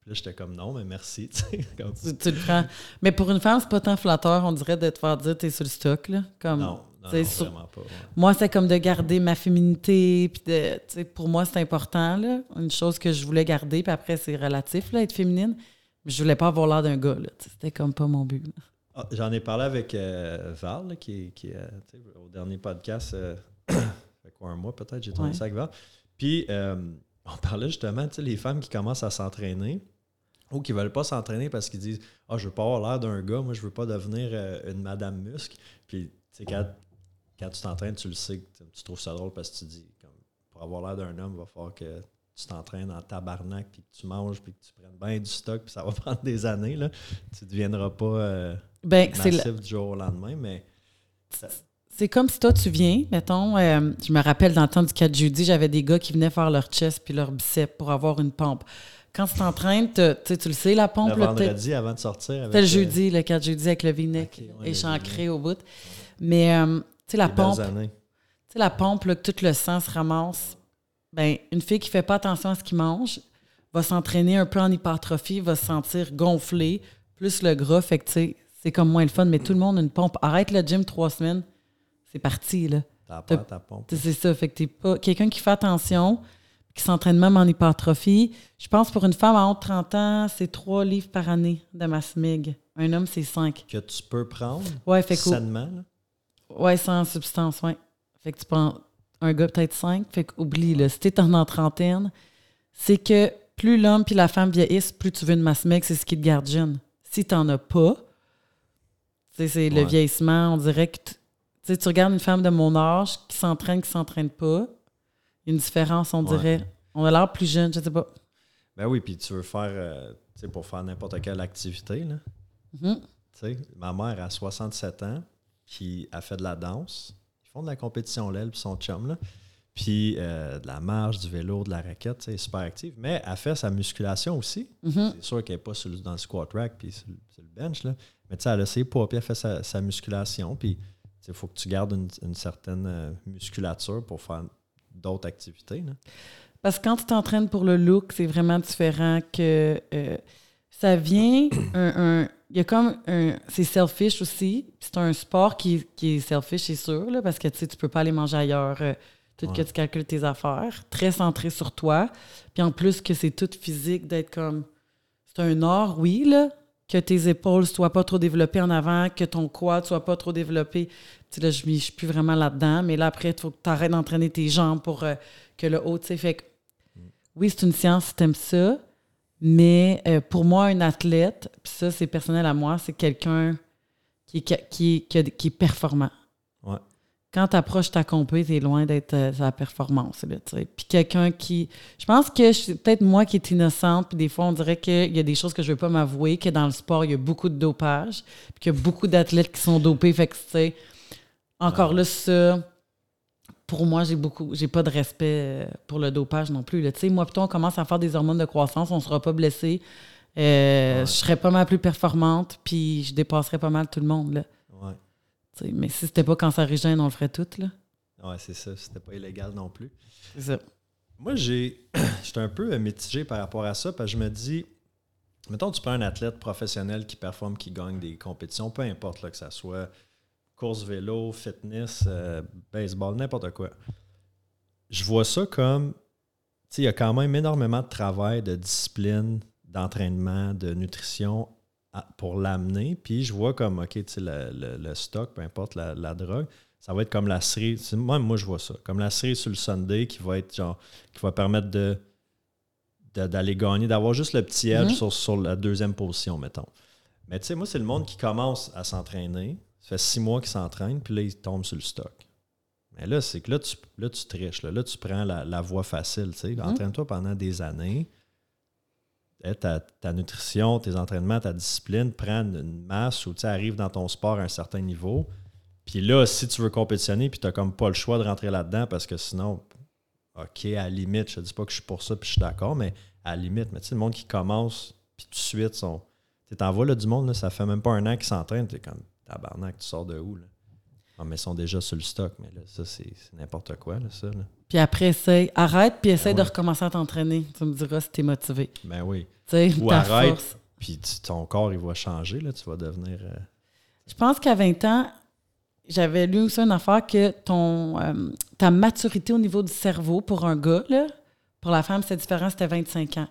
Puis là, j'étais comme non, mais merci. tu comme- Tu, tu le prends. Mais pour une femme, c'est pas tant flatteur, on dirait de te faire dire t'es sur le stock. Là. Comme, non, non, sur- pas. ouais. Moi, c'est comme de garder ma féminité. Puis de, pour moi, c'est important. Là. Une chose que je voulais garder. Puis après, c'est relatif, là, être féminine. Mais je voulais pas avoir l'air d'un gars. C'était comme pas mon but. Ah, J'en ai parlé avec euh, Val, là, qui, est- qui euh, au dernier podcast, euh, fait quoi, un mois peut-être, j'ai tourné Ouais. ça avec Val. Puis, euh, on parlait justement, tu sais, les femmes qui commencent à s'entraîner ou qui veulent pas s'entraîner parce qu'ils disent Ah, je veux pas avoir l'air d'un gars, moi, je veux pas devenir une Madame Muscle. Puis, tu sais, quand, quand tu t'entraînes, tu le sais, que tu- trouves ça drôle parce que tu dis, comme, pour avoir l'air d'un homme, il va falloir que tu t'entraînes en tabarnak, puis que tu manges, puis que tu prennes bien du stock, puis ça va prendre des années. Là. Tu ne deviendras pas. euh, Ben, massif du jour au lendemain, mais C'est comme si toi, tu viens, mettons, euh, je me rappelle dans le temps du 4 jeudi, j'avais des gars qui venaient faire leur chest puis leur biceps pour avoir une pompe. Quand tu t'entraînes, tu le sais, la pompe, le là, vendredi avant de sortir. C'était le euh, jeudi, le 4 jeudi avec le ouais, le échancré au bout. Mais, euh, sais, la pompe, tu sais, la pompe, là, que tout le sang se ramasse, ben, une fille qui fait pas attention à ce qu'il mange va s'entraîner un peu en hypertrophie, va se sentir gonflée, plus le gras, fait que, tu sais, c'est comme moins le fun, mais tout le monde a une pompe. Arrête le gym trois semaines, c'est parti, là. T'as peur, ta pompe. Tu sais, C'est ça. Fait que t'es pas. Quelqu'un qui fait attention, qui s'entraîne même en hypertrophie. Je pense pour une femme à de 30 ans, c'est 3 livres par année de masse mig. Un homme, c'est 5. Que tu peux prendre Ouais, fait sainement. Ouais, sans substance, ouais. Fait que tu prends un gars peut-être 5. Fait que oublie, là. Si t'es en en trentaine, c'est que plus l'homme puis la femme vieillissent, plus tu veux une masse meg, c'est ce qui te garde jeune. Si t'en as pas, c'est le vieillissement, on dirait que tu regardes une femme de mon âge qui s'entraîne, qui s'entraîne pas, une différence, on Ouais. dirait. On a l'air plus jeune, je sais pas. Ben oui, puis tu veux faire, euh, tu sais, pour faire n'importe quelle activité, là. Mhm. Tu sais, ma mère a 67 ans, puis elle fait de la danse. Ils font de la compétition, là, elle puis son chum, là. Puis euh, de la marche, du vélo, de la raquette, tu sais, elle est super active. Mais elle fait sa musculation aussi. Mhm. C'est sûr qu'elle n'est pas sur le- dans le squat rack puis sur, le- sur le bench, là. Mais tu sais, elle a ses poids, puis elle fait sa, sa musculation. Puis il faut que tu gardes une, une certaine euh, musculature pour faire d'autres activités, là. Parce que quand tu t'entraînes pour le look, c'est vraiment différent que euh, ça vient un, un- il y a comme un c'est selfish aussi. C'est un sport qui, qui est selfish, c'est sûr, là, parce que tu tu peux pas aller manger ailleurs, euh, tout que tu calcules tes affaires, très centré sur toi. Puis en plus que c'est tout physique d'être comme c'est un art, oui, là, que tes épaules soient pas trop développées en avant, que ton quad soit pas trop développé. Tu sais, là, je ne suis plus vraiment là-dedans, mais là, après, il faut que tu arrêtes d'entraîner tes jambes pour euh, que le haut, tu sais, fait que oui, c'est une science si t'aimes ça, mais euh, pour moi, un athlète, puis ça, c'est personnel à moi, c'est quelqu'un qui, est- qui, qui, est performant. Ouais. Quand tu approches ta compé, t'es loin d'être euh, sa performance. Tu puis quelqu'un qui. Je pense que c'est peut-être moi qui est innocente, puis des fois, on dirait qu'il y a des choses que je veux pas m'avouer, que dans le sport, il y a beaucoup de dopage, puis qu'il y a beaucoup d'athlètes qui sont dopés. Fait que, tu sais, encore là, ça pour moi, j'ai beaucoup, j'ai pas de respect euh, pour le dopage non plus. Tu sais, moi, plutôt, on commence à faire des hormones de croissance, on sera pas blessé. Euh, Ouais. Je serais pas mal plus performante, puis je dépasserais pas mal tout le monde. Là. Ouais. Mais si c'était pas cancérigène, on le ferait tout. Là. Ouais, c'est ça. C'était pas illégal non plus. C'est ça. Moi, j'ai j'étais un peu euh, mitigé par rapport à ça, parce que je me dis, mettons, tu prends un athlète professionnel qui performe, qui gagne des compétitions, peu importe là, que ça soit course vélo, fitness, euh, baseball, n'importe quoi. Je vois ça comme, tu sais, il y a quand même énormément de travail, de discipline, d'entraînement, de nutrition à- pour l'amener. Puis je vois comme, OK, tu sais, le, le- le stock, peu importe la, la drogue, ça va être comme la série. c'est- Moi, moi, je vois ça. Comme la série sur le Sunday qui va être genre, qui va permettre de d'aller gagner, d'avoir juste le petit edge Mhm. sur, sur la deuxième position, mettons. Mais tu sais, moi, c'est le monde qui commence à s'entraîner. Ça fait six mois qu'il s'entraîne, puis là, il tombe sur le stock. Mais là, c'est que là, tu, là, tu triches. Là, Là, tu prends la, la voie facile. tu sais. Entraîne-toi pendant des années. Eh, Ta, ta nutrition, tes entraînements, ta discipline, prends une masse où tu arrives dans ton sport à un certain niveau. Puis là, si tu veux compétitionner, puis tu n'as comme pas le choix de rentrer là-dedans parce que sinon, OK, à la limite, je te dis pas que je suis pour ça, puis je suis d'accord, mais à la limite, mais tu sais, le monde qui commence, puis tout de suite, sont. Tu t'en vas là, du monde, là, ça fait même pas un an qu'ils s'entraînent, tu es comme tabarnak, tu sors de où, là? Ah, mais ils sont déjà sur le stock, mais là, ça, c'est n'importe quoi, là, ça. Là. Puis après, essaye, arrête, puis essaye Ben de recommencer à t'entraîner. Tu me diras si t'es motivé. Ben oui. Ou ta arrête. force. Puis tu- ton corps, il va changer, là. Tu vas devenir. euh, Je pense qu'à 20 ans, j'avais lu aussi une affaire que ton, euh, ta maturité au niveau du cerveau pour un gars, là, pour la femme, c'est différent, c'était 25 ans.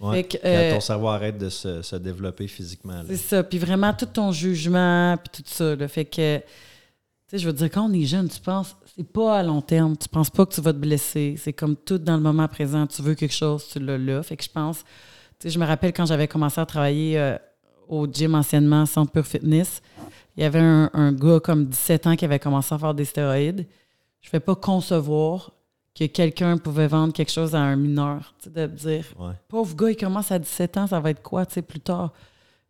Ouais. Fait que, euh, ton arrête de se, se développer physiquement. C'est ça. Puis vraiment, tout ton jugement, puis tout ça. Là, fait que, tu sais, je veux dire, quand on est jeune, tu penses, c'est pas à long terme. Tu penses pas que tu vas te blesser. C'est comme tout dans le moment présent. Tu veux quelque chose, tu l'as là. Fait que je pense, tu sais, je me rappelle quand j'avais commencé à travailler euh, au gym anciennement, Centre Pure Fitness, il y avait un, un gars comme 17 ans qui avait commencé à faire des stéroïdes. Je ne fais pas concevoir que quelqu'un pouvait vendre quelque chose à un mineur. Tu sais, de dire, Ouais. pauvre gars, il commence à 17 ans, ça va être quoi, tu sais, plus tard?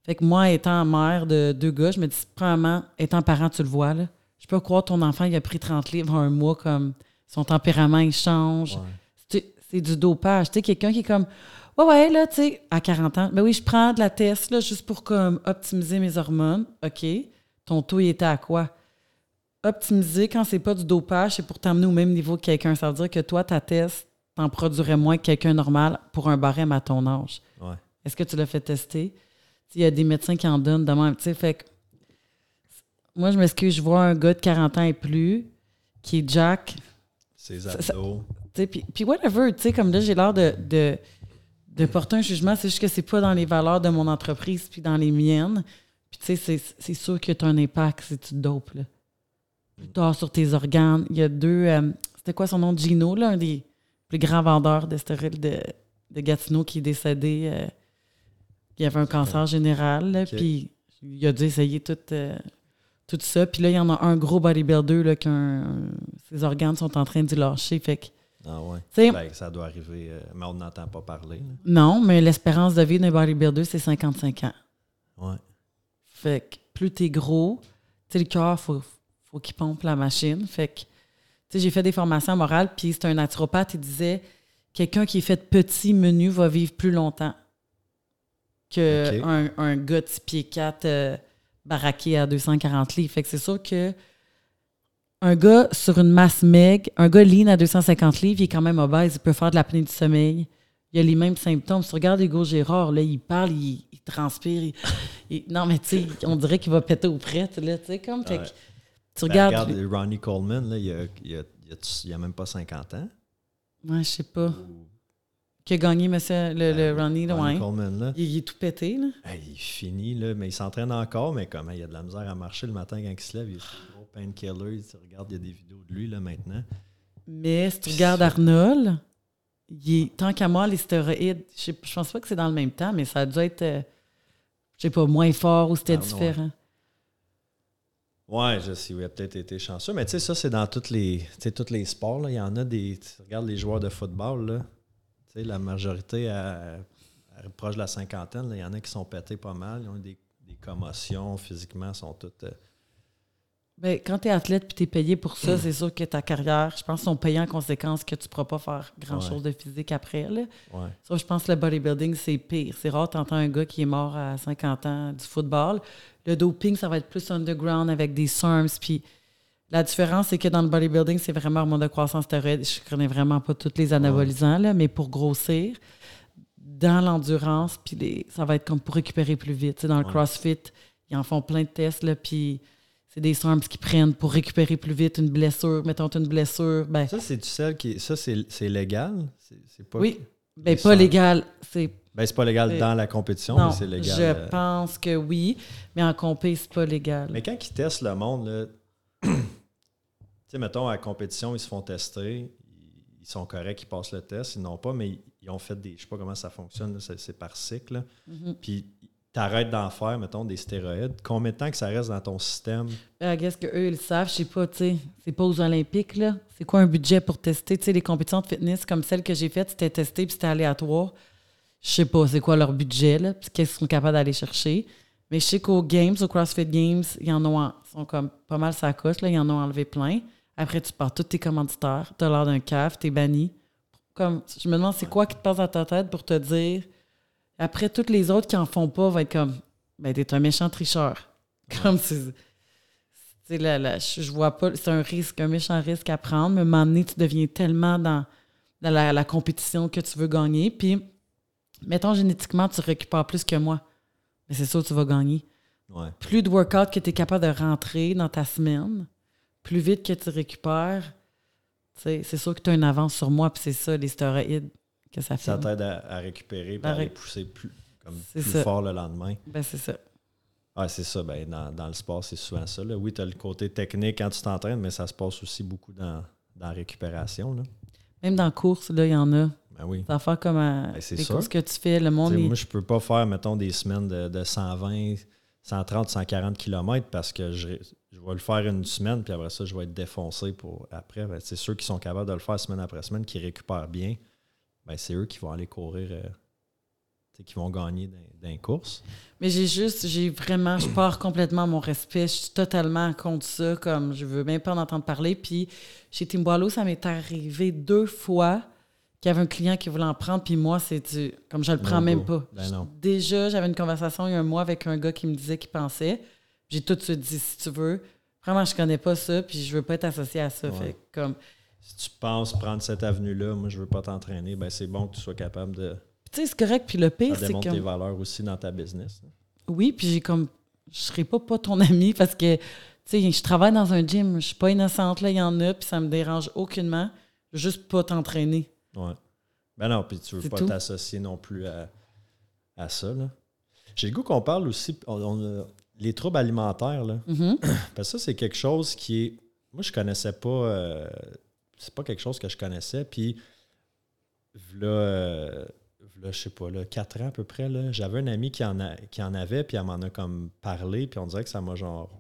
Fait que moi, étant mère de deux gars, je me dis, premièrement, étant parent, tu le vois, là. Je peux croire ton enfant, il a pris 30 livres en un mois, comme son tempérament, il change. Ouais. C'est du dopage. Tu sais, quelqu'un qui est comme, ouais, ouais, là, tu sais, à 40 ans, ben oui, je prends de la test, là, juste pour comme optimiser mes hormones. OK. Ton taux, il était à quoi? Optimiser, quand c'est pas du dopage, c'est pour t'amener au même niveau que quelqu'un. Ça veut dire que toi, ta test, t'en produirais moins que quelqu'un normal pour un barème à ton âge. Ouais. Est-ce que tu l'as fait tester? Il y a des médecins qui en donnent de même. tu sais, Fait que, moi, je m'excuse, je vois un gars de 40 ans et plus qui est Jack, Ses abdos. Puis, puis whatever, tu sais, comme là, j'ai l'air de, de, de porter un jugement. C'est juste que c'est pas dans les valeurs de mon entreprise puis dans les miennes. Puis, tu sais, c'est- c'est sûr que tu as un impact si tu te dopes, là. Plus tard, sur tes organes. Il y a deux... euh, C'était quoi son nom? Gino, là, un des plus grands vendeurs de stéroïdes de, de Gatineau qui est décédé. euh, il avait un cancer général, là, puis il a dû essayer tout, euh, tout ça. Puis là, il y en a un gros bodybuilder, là, qu'un... Ses organes sont en train d'y lâcher, fait que... Ah ouais. Ben, ça doit arriver, euh, mais on n'entend pas parler. là. Non, mais l'espérance de vie d'un bodybuilder, c'est 55 ans. Ouais. Fait que plus t'es gros, tu sais, le cœur, faut, faut qu'il pompe la machine. Fait que, tu sais, j'ai fait des formations morales, puis c'est un naturopathe, il disait quelqu'un qui est fait petit, menu, va vivre plus longtemps que Ok. un, un gars de 6 pieds 4 euh, baraqué à 240 livres. Fait que c'est sûr que un gars sur une masse meg, un gars lean à 250 livres, il est quand même obèse, il peut faire de l'apnée du sommeil. Il a les mêmes symptômes. Si tu regardes Hugo Gérard, là, il parle, il, il transpire. il- il- non, mais tu sais, on dirait qu'il va péter aux prêtres, là, tu sais, comme. fait que. Tu Ben, regardes. regarde Ronnie Coleman, là, il, il, a, il, a, il a même pas 50 ans. Ouais, je sais pas. Qui a gagné, monsieur, le, le Ronnie, là, Ronnie ouais. Coleman, là. Il, il est tout pété, là. Il finit, là, mais il s'entraîne encore, mais comment il a de la misère à marcher le matin quand il se lève. Il est gros painkiller. Tu regardes, il y a des vidéos de lui là, maintenant. Mais si tu regardes Arnold, il est, tant qu'à moi, les stéroïdes, je, je pense pas que c'est dans le même temps, mais ça a dû être, euh, je sais pas, moins fort ou c'était différent. Ouais, je sais, il a peut-être été chanceux, mais tu sais, ça, c'est dans tous les, les sports. Là. Il y en a des. Tu regardes les joueurs de football, là. Tu sais, la majorité à, proche de la cinquantaine, il y en a qui sont pétés pas mal. Ils ont eu des, des commotions physiquement, sont toutes. euh, Ben, quand tu es athlète et tu es payé pour ça, c'est sûr que ta carrière, je pense, sont payés en conséquence que tu ne pourras pas faire grand-chose de physique après. Là. ouais. Ça, je pense que le bodybuilding, c'est pire. C'est rare, tu entends un gars qui est mort à 50 ans du football. Le doping, ça va être plus underground avec des SERMs. Puis la différence, c'est que dans le bodybuilding, c'est vraiment hormone de croissance stéroïde. Je ne connais vraiment pas tous les anabolisants, là, mais pour grossir, dans l'endurance, puis les- ça va être comme pour récupérer plus vite. Dans le. CrossFit, ils en font plein de tests, là, puis c'est des SERMs qui prennent pour récupérer plus vite une blessure. Mettons une blessure, ben, Ça, c'est du sel qui. Ça, c'est légal? C'est pas. oui, ben, pas légal. C'est Ben, c'est pas légal Mais- dans la compétition, Non, mais c'est légal. je euh, pense que oui, mais en compé, c'est pas légal. Mais quand ils testent le monde, tu sais, mettons, à la compétition, ils se font tester, ils- sont corrects, ils passent le test, ils n'ont pas, mais ils- ont fait des. Je sais pas comment ça fonctionne, c'est par cycle. Mhm. Puis t'arrêtes d'en faire, mettons, des stéroïdes. Combien de temps que ça reste dans ton système? Ben, Qu'est-ce qu'eux, ils le savent, je sais pas, tu sais. C'est pas aux Olympiques, là. C'est quoi un budget pour tester? Tu sais, les compétitions de fitness comme celle que j'ai faite, c'était testé puis c'était aléatoire. Je sais pas c'est quoi leur budget, là, puis qu'est-ce qu'ils sont capables d'aller chercher. Mais je sais qu'aux Games, aux CrossFit Games, ils en ont, en- sont comme pas mal sa coche, là. Ils en ont enlevé plein. Après, tu pars tous tes commanditaires, t'as l'air d'un caf, t'es banni. Comme, je me demande, c'est quoi qui te passe dans ta tête pour te dire... Après, toutes les autres qui en font pas vont être comme... Ben, t'es un méchant tricheur. Comme c'est... Tu sais, là, là, je, vois pas, c'est un risque, un méchant risque à prendre, mais à un moment donné, tu deviens tellement dans, dans la, la compétition que tu veux gagner. Puis, mettons, génétiquement, tu récupères plus que moi. Mais c'est sûr que tu vas gagner. Ouais. Plus de workout que tu es capable de rentrer dans ta semaine, plus vite que tu récupères, c'est sûr que tu as une avance sur moi, puis c'est ça, les stéroïdes que ça fait. Ça t'aide à, à récupérer et À à les pousser plus, comme plus ça. fort le lendemain. Ben, c'est ça. Ouais, c'est ça. Ben, dans, dans le sport, c'est souvent ça. Là. Oui, tu as le côté technique quand tu t'entraînes, mais ça se passe aussi beaucoup dans, dans la récupération. Là. Même dans la course, il y en a. Ben oui. Des affaires comme Ben, les courses que tu fais, le monde est- Moi, je peux pas faire, mettons, des semaines de, de 120, 130, 140 km parce que je, je vais le faire une semaine, puis après ça, je vais être défoncé pour après. Ben, c'est ceux qui sont capables de le faire semaine après semaine, qui récupèrent bien, ben, c'est eux qui vont aller courir, euh, qui vont gagner les courses. Mais j'ai juste, j'ai vraiment, je pars complètement mon respect. Je suis totalement contre ça, comme je veux même pas en entendre parler. Puis chez Timboilo, ça m'est arrivé deux fois qu'il y avait un client qui voulait en prendre, puis moi, c'est du, comme je le prends même pas. Ben non. Déjà, j'avais une conversation il y a un mois avec un gars qui me disait qu'il pensait. J'ai tout de suite dit, si tu veux, vraiment, je connais pas ça, puis je veux pas être associé à ça. Ouais. Fait que, comme, Si tu penses prendre cette avenue-là, moi, je veux pas t'entraîner, ben, c'est bon que tu sois capable de. tu sais, c'est correct. Puis le pire, Ça c'est que tes valeurs aussi dans ta business. là. Oui, puis j'ai comme. Je serais pas, pas ton ami parce que, tu sais, je travaille dans un gym, je suis pas innocente, là, il y en a, puis ça me dérange aucunement. Je veux juste pas t'entraîner. Ouais. Ben non, puis tu veux pas t'associer non plus à, à ça. là. J'ai le goût qu'on parle aussi, on- les troubles alimentaires, là. Mhm. Parce que ça, c'est quelque chose qui est. Moi, je connaissais pas. euh, c'est pas quelque chose que je connaissais. Puis, là, euh, v'là, je sais pas, là, 4 ans à peu près, là, j'avais un ami qui en, a, qui en avait, puis elle m'en a comme parlé, puis on dirait que ça m'a genre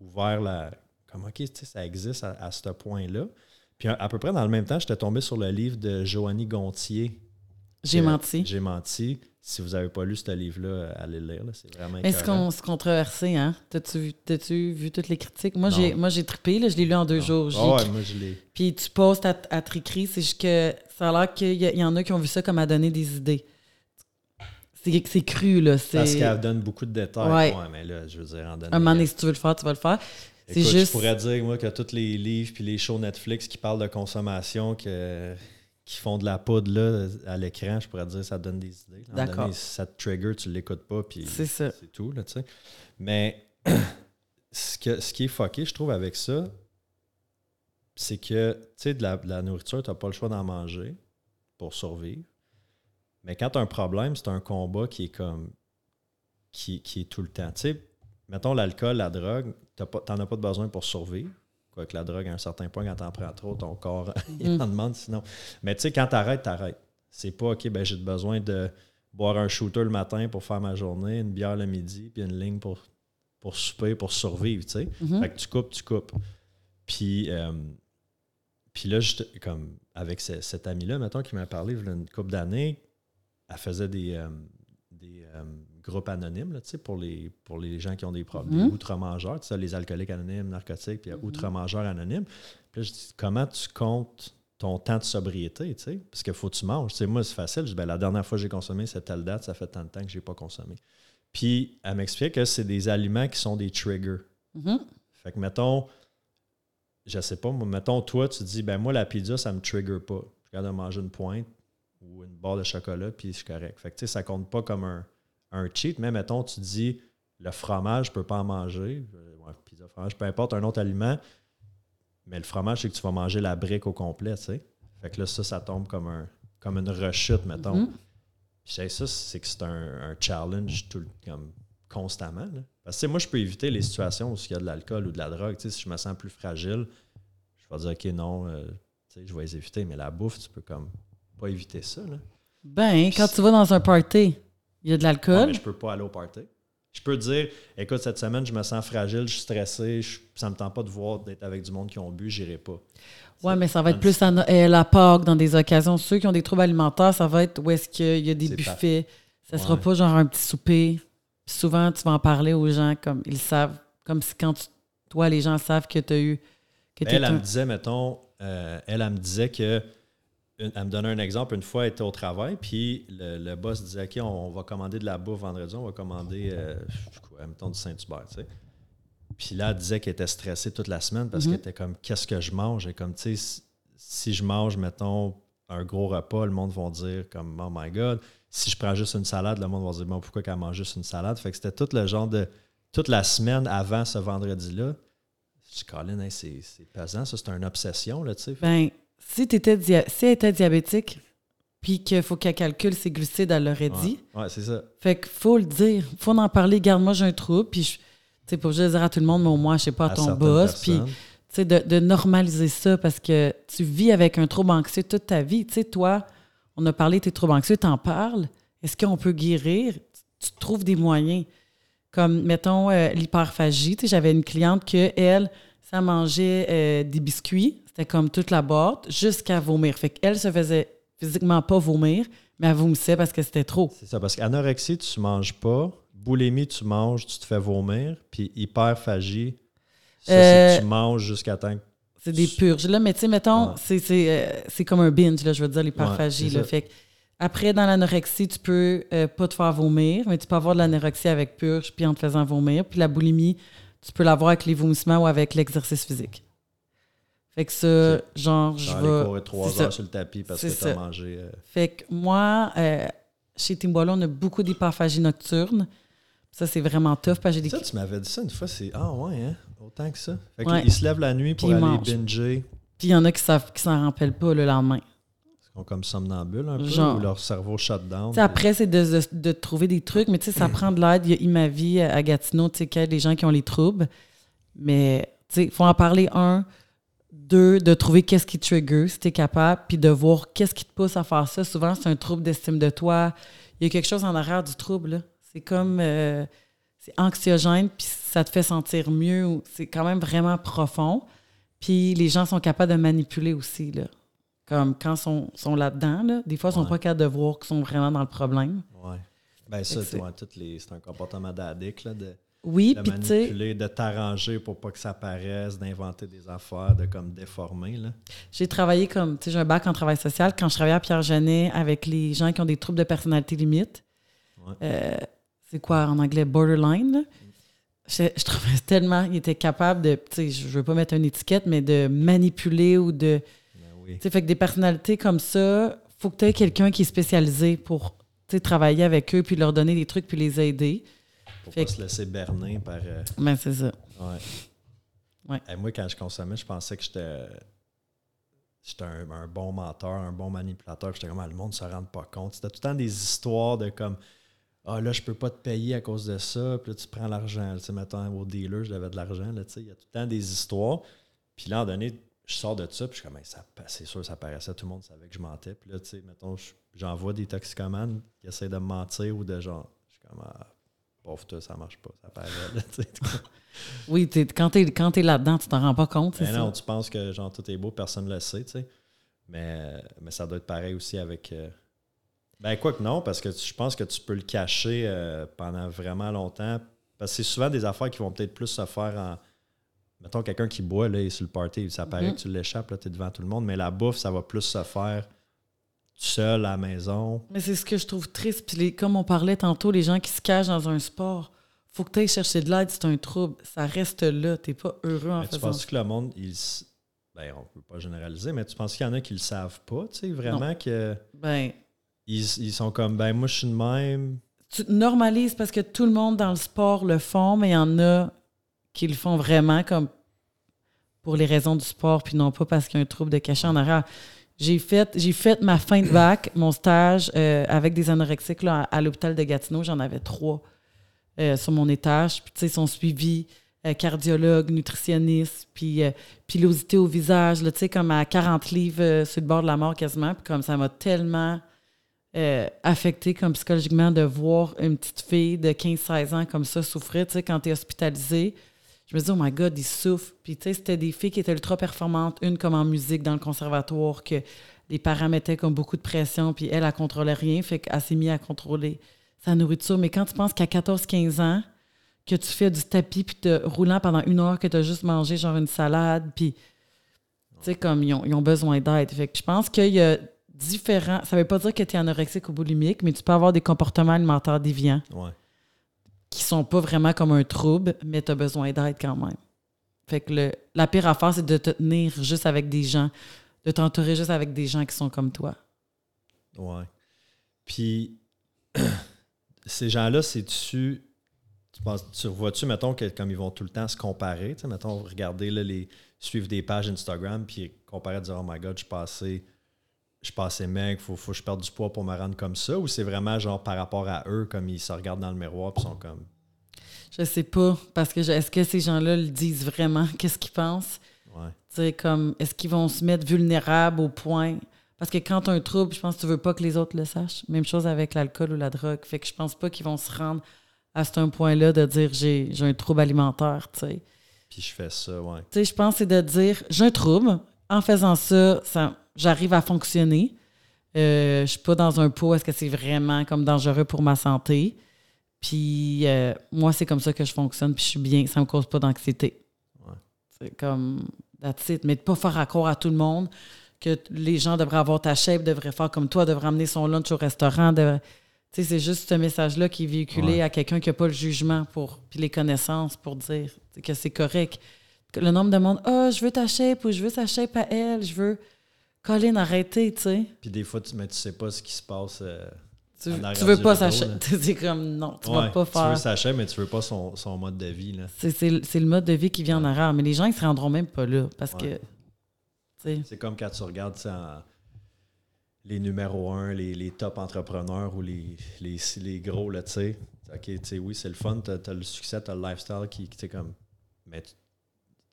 ouvert la. Comme, OK, ça existe à, à ce point-là. Puis, à, à peu près dans le même temps, j'étais tombé sur le livre de Joanie Gontier. J'ai menti. J'ai menti. Si vous n'avez pas lu ce livre-là, allez le lire. C'est vraiment Mais c'est controversé, hein? T'as-tu vu, vu toutes les critiques? Moi, j'ai, moi, j'ai trippé, là, je l'ai lu en deux jours. Ah ouais, moi, je l'ai. Puis tu postes à, à c'est juste que ça a l'air qu'il y, en a qui ont vu ça comme à donner des idées. C'est, cru, là. Parce qu'elle donne beaucoup de détails. Ouais. Ouais, mais là, je veux dire, en donner. Un moment donné, si tu veux le faire, tu vas le faire. C'est juste. Je pourrais dire, moi, que tous les livres puis les shows Netflix qui parlent de consommation, que, qui font de la poudre là, à l'écran, je pourrais dire ça donne des idées. D'accord. ça te trigger, tu l'écoutes pas, puis C'est ça. c'est tout, là, tu sais. Mais ce, que, ce qui est fucké, je trouve, avec ça, c'est que, tu sais, de la, de la nourriture, tu n'as pas le choix d'en manger pour survivre. Mais quand tu as un problème, c'est un combat qui est comme. qui, qui est tout le temps. Tu sais, mettons l'alcool, la drogue, tu n'en as pas de besoin pour survivre. Quoique la drogue, à un certain point, quand tu en prends trop, ton corps, il Mm. en demande sinon. Mais tu sais, quand tu arrêtes, tu arrêtes. C'est pas, OK, ben j'ai besoin de boire un shooter le matin pour faire ma journée, une bière le midi, puis une ligne pour, pour souper, pour survivre, tu sais. Mhm. Fait que tu coupes, tu coupes. Puis, euh, puis là, comme avec ce- cette amie-là, mettons, qui m'a parlé il y a une couple d'années, elle faisait des, euh, des euh, groupes anonymes, là, tu sais, pour les, pour les gens qui ont des problèmes, des outre-mangeurs, tu sais, les alcooliques anonymes, narcotiques, puis a outre-mangeurs anonymes. Puis là, je dis, comment tu comptes ton temps de sobriété, tu sais? Parce qu'il faut que tu manges. Tu sais, moi, c'est facile. Je dis, ben, la dernière fois que j'ai consommé, c'est telle date, ça fait tant de temps que je n'ai pas consommé. Puis, elle m'explique que c'est des aliments qui sont des triggers. Mhm. Fait que, mettons, je sais pas, mettons, toi, tu dis, ben moi, la pizza, ça me trigger pas. Je capable de manger une pointe ou une barre de chocolat, puis je suis correct. Fait que, tu sais, ça compte pas comme un, un cheat, mais mettons, tu dis, le fromage, je peux pas en manger. Euh, Ouais, pizza, fromage, peu importe, un autre aliment. Mais le fromage, c'est que tu vas manger la brique au complet, tu sais. Fait que là, ça, ça tombe comme, un, comme une rechute, mettons. Sais, ça, c'est que c'est un, un challenge tout, comme, constamment. là. Parce que moi, je peux éviter les situations où il y a de l'alcool ou de la drogue. Tu sais, si je me sens plus fragile, je vais dire, OK, non, euh, tu sais, je vais les éviter. Mais la bouffe, tu peux comme pas éviter ça. Là. Ben, quand tu vas dans un party, il y a de Ouais, l'alcool. mais je peux pas aller au party. Je peux dire, écoute, cette semaine, je me sens fragile, je suis stressé, je, ça me tente pas de voir d'être avec du monde qui ont bu, j'irai pas. Ouais, mais ça va être plus à à Pâques, dans des occasions. Ceux qui ont des troubles alimentaires, ça va être où est-ce qu'il y a des buffets. Ça sera Ouais. pas genre un petit souper. Puis souvent, tu vas en parler aux gens comme ils savent. Comme si quand tu- toi, les gens savent que tu as eu. Que t'es Elle, elle me disait, mettons, euh, elle, elle me disait que. Une- elle me donnait un exemple. Une fois, elle était au travail, puis le, le boss disait OK, on, on va commander de la bouffe vendredi, on va commander, euh, quoi, mettons du Saint-Hubert, tu sais. Puis là, elle disait qu'elle était stressée toute la semaine parce Mhm. qu'elle était comme qu'est-ce que je mange? Et comme tu sais, si, je mange, mettons, un gros repas, le monde va dire comme Oh my god. Si je prends juste une salade, le monde va dire Bon, pourquoi qu'elle mange juste une salade? Fait que c'était tout le genre de. Toute la semaine avant ce vendredi-là. Je dis, Colin, hey, c'est pesant, ça, c'est une obsession, là, tu sais. Ben, si, t'étais dia- si elle était diabétique, puis qu'il faut qu'elle calcule ses glucides, elle l'aurait dit. Ouais, c'est ça. Fait qu'il faut le dire. faut en parler. Garde, moi, j'ai un trouble, puis sais, pas obligé de dire à tout le monde, mais au moins, je sais pas, à À ton boss. Puis, personnes. tu sais, de, de normaliser ça parce que tu vis avec un trouble anxieux toute ta vie. Tu sais, toi, on a parlé de tes troubles anxieux, t'en parles. Est-ce qu'on peut guérir? Tu tu trouves des moyens. Comme, mettons, euh, l'hyperphagie. Tu sais, j'avais une cliente que elle, ça mangeait euh, des biscuits. C'était comme toute la boîte jusqu'à vomir. Fait qu'elle se faisait physiquement pas vomir, mais elle vomissait parce que c'était trop. C'est ça, parce qu'anorexie, tu manges pas. Boulimie, tu manges, tu te fais vomir. Puis hyperphagie, ça, c'est Euh, tu manges jusqu'à temps que C'est des purges. Là, mais tu sais, mettons, Ouais. c'est, c'est, euh, c'est comme un binge, là, je veux dire, l'hyperphagie. Ouais. Fait que après, dans l'anorexie, tu peux euh, pas te faire vomir, mais tu peux avoir de l'anorexie avec purge puis en te faisant vomir. Puis la boulimie, tu peux l'avoir avec les vomissements ou avec l'exercice physique. Fait que ça, genre, je vais. courir trois heures ça. sur le tapis parce que tu as ça. mangé. euh, Fait que moi, euh, chez Timbola, on a beaucoup d'hyperphagie nocturne. Ça, c'est vraiment tough parce que j'ai des Ça, tu m'avais dit ça une fois, c'est Ah ouais, hein? Autant que ça. Fait Ouais. qu'ils se lèvent la nuit pour Puis aller binger. Puis il y en a qui savent qui s'en rappellent pas le lendemain. Ils sont comme somnambules un peu, Genre. ou leur cerveau shut down. Tu sais, après, c'est de, de, de trouver des trucs, mais tu sais, ça prend de l'aide. Il y a Imavi à Gatineau, tu sais, qui aide les gens qui ont les troubles. Mais, tu sais, il faut en parler, un. Deux, de trouver qu'est-ce qui trigger, si tu es capable, puis de voir qu'est-ce qui te pousse à faire ça. Souvent, c'est un trouble d'estime de toi. Il y a quelque chose en arrière du trouble. C'est comme... euh, c'est anxiogène, puis ça te fait sentir mieux. C'est quand même vraiment profond. Puis les gens sont capables de manipuler aussi, là. Comme quand ils sont, sont là-dedans, là, des fois, ils sont Ouais. pas capables de voir qu'ils sont vraiment dans le problème. Ouais. Ben ça, c'est- ouais, les- un comportement d'addict, là, de, Oui, de puis tu sais, manipuler, de t'arranger pour pas que ça paraisse, d'inventer des affaires, de comme déformer, là. j'ai travaillé comme, tu sais, j'ai un bac en travail social. Quand je travaillais à Pierre-Jeannet avec les gens qui ont des troubles de personnalité limite, Ouais. euh, c'est quoi en anglais, borderline, là? Je, je trouvais tellement, ils étaient capables de, tu sais, je veux pas mettre une étiquette, mais de manipuler ou de, Ben oui. tu sais, fait que des personnalités comme ça, faut que tu aies quelqu'un qui est spécialisé pour, tu sais, travailler avec eux, puis leur donner des trucs, puis les aider. Fait pas se laisser berner par. euh, Ben, c'est ça. ouais. Ouais. Et moi, quand je consommais, je pensais que j'étais. J'étais un, un bon menteur, un bon manipulateur. J'étais comme, ah, le monde ne se rend pas compte. C'était tout le temps des histoires de comme, ah là, je peux pas te payer à cause de ça. Puis là, tu prends l'argent. Tu sais, mettons, au dealer, j'avais de l'argent. là, tu sais. Il y a tout le temps des histoires. Puis là, à un moment donné, je sors de ça. Puis je suis comme, c'est sûr, ça paraissait. Tout le monde savait que je mentais. Puis là, tu sais, mettons, je- j'envoie des toxicomanes qui essaient de me mentir ou de genre, je suis comme, ah, pauvre toi, ça marche pas. Ça paraît. Oui, t'es- quand tu es, t'es là-dedans, tu t'en rends pas compte, Ben ça? non, tu penses que genre tout est beau, personne ne le sait, tu sais. Mais, mais ça doit être pareil aussi avec. euh, Ben, quoi que non, parce que tu- je pense que tu peux le cacher euh, pendant vraiment longtemps. Parce que c'est souvent des affaires qui vont peut-être plus se faire en. Mettons quelqu'un qui boit, là, il est sur le party, ça paraît Mhm. que tu l'échappes, là, tu es devant tout le monde. Mais la bouffe, ça va plus se faire seul à la maison. Mais c'est ce que je trouve triste. Puis les- comme on parlait tantôt, les gens qui se cachent dans un sport, faut que tu ailles chercher de l'aide, c'est un trouble. Ça reste là. T'es pas heureux en Mais tu faisant penses ça. que le monde, il. s- Ben, on peut pas généraliser, mais tu penses qu'il y en a qui le savent pas, tu sais, vraiment que. Ben, Ils, ils sont comme, ben, moi, je suis de même. tu te normalises parce que tout le monde dans le sport le font, mais il y en a qui le font vraiment comme pour les raisons du sport, puis non pas parce qu'il y a un trouble de cachet en arrière. J'ai fait, j'ai fait ma fin de bac, mon stage euh, avec des anorexiques là, à, l'hôpital de Gatineau. J'en avais trois euh, sur mon étage. Puis, tu sais, ils sont suivis euh, cardiologue, nutritionniste, puis euh, pilosité au visage, tu sais, comme à 40 livres sur le bord de la mort quasiment. Puis comme ça m'a tellement affecté comme psychologiquement de voir une petite fille de 15-16 ans comme ça souffrir, tu sais, quand tu es hospitalisé. Je me dis, oh my God, ils souffrent. Puis, tu sais, c'était des filles qui étaient ultra performantes, une comme en musique dans le conservatoire, que les parents mettaient comme beaucoup de pression, puis elle, elle contrôlait rien, fait qu'elle s'est mise à contrôler sa nourriture. Mais quand tu penses qu'à 14-15 ans, que tu fais du tapis, puis te roulant pendant une heure, que tu as juste mangé genre une salade, puis, tu sais, comme ils ont, ils ont besoin d'aide. Fait que je pense qu'il y a différents. Ça veut pas dire que tu es anorexique ou boulimique, mais tu peux avoir des comportements alimentaires déviants Ouais. Qui sont pas vraiment comme un trouble, mais tu as besoin d'aide quand même. Fait que le, la pire affaire, c'est de te tenir juste avec des gens, de t'entourer juste avec des gens qui sont comme toi. Ouais. Puis, ces gens-là, c'est-tu. Tu, penses, tu revois-tu, mettons, que comme ils vont tout le temps se comparer, tu sais, mettons, regarder, suivre des pages Instagram, puis comparer, dire, oh my god, je suis passé, je passé mec, faut, faut que je perde du poids pour me rendre comme ça, ou c'est vraiment genre par rapport à eux, comme ils se regardent dans le miroir, puis sont comme. Je sais pas, parce que est-ce que ces gens-là le disent vraiment? Qu'est-ce qu'ils pensent? Ouais. Comme, est-ce qu'ils vont se mettre vulnérables au point? Parce que quand tu as un trouble, je pense que tu veux pas que les autres le sachent. Même chose avec l'alcool ou la drogue. Fait que je pense pas qu'ils vont se rendre à ce point-là de dire j'ai un trouble alimentaire, tu sais. Puis je fais ça, ouais. Tu sais, je pense que c'est de dire j'ai un trouble. En faisant ça, ça j'arrive à fonctionner. Euh, je suis pas dans un pot, est-ce que c'est vraiment comme dangereux pour ma santé? Puis euh, moi, c'est comme ça que je fonctionne, puis je suis bien, ça me cause pas d'anxiété. Ouais. C'est comme that's it. Mais de pas faire accord à tout le monde, que les gens devraient avoir ta shape, devraient faire comme toi, devraient amener son lunch au restaurant. devraient- Tu sais, c'est juste ce message-là qui est véhiculé Ouais. à quelqu'un qui n'a pas le jugement pour, puis les connaissances pour dire que c'est correct. Le nombre de monde, ah, je veux ta shape ou je veux sa shape à elle, je veux. Colin, arrêtez, tu sais. Puis des fois, tu, mais tu sais pas ce qui se passe. euh, Tu, tu veux pas sa shape. C'est comme, non, tu ouais, vas pas Tu faire. veux sa chaîne, mais tu veux pas son, son mode de vie, là. C'est le mode de vie qui vient en arrière. Mais les gens, ils se rendront même pas là parce Ouais. que. tu C'est comme quand tu regardes tu en- les numéros 1, les, les top entrepreneurs ou les, les, les gros, là, tu sais. OK, tu sais, oui, c'est le fun, t'as as le succès, t'as le lifestyle qui, tu sais, comme. Mais tu-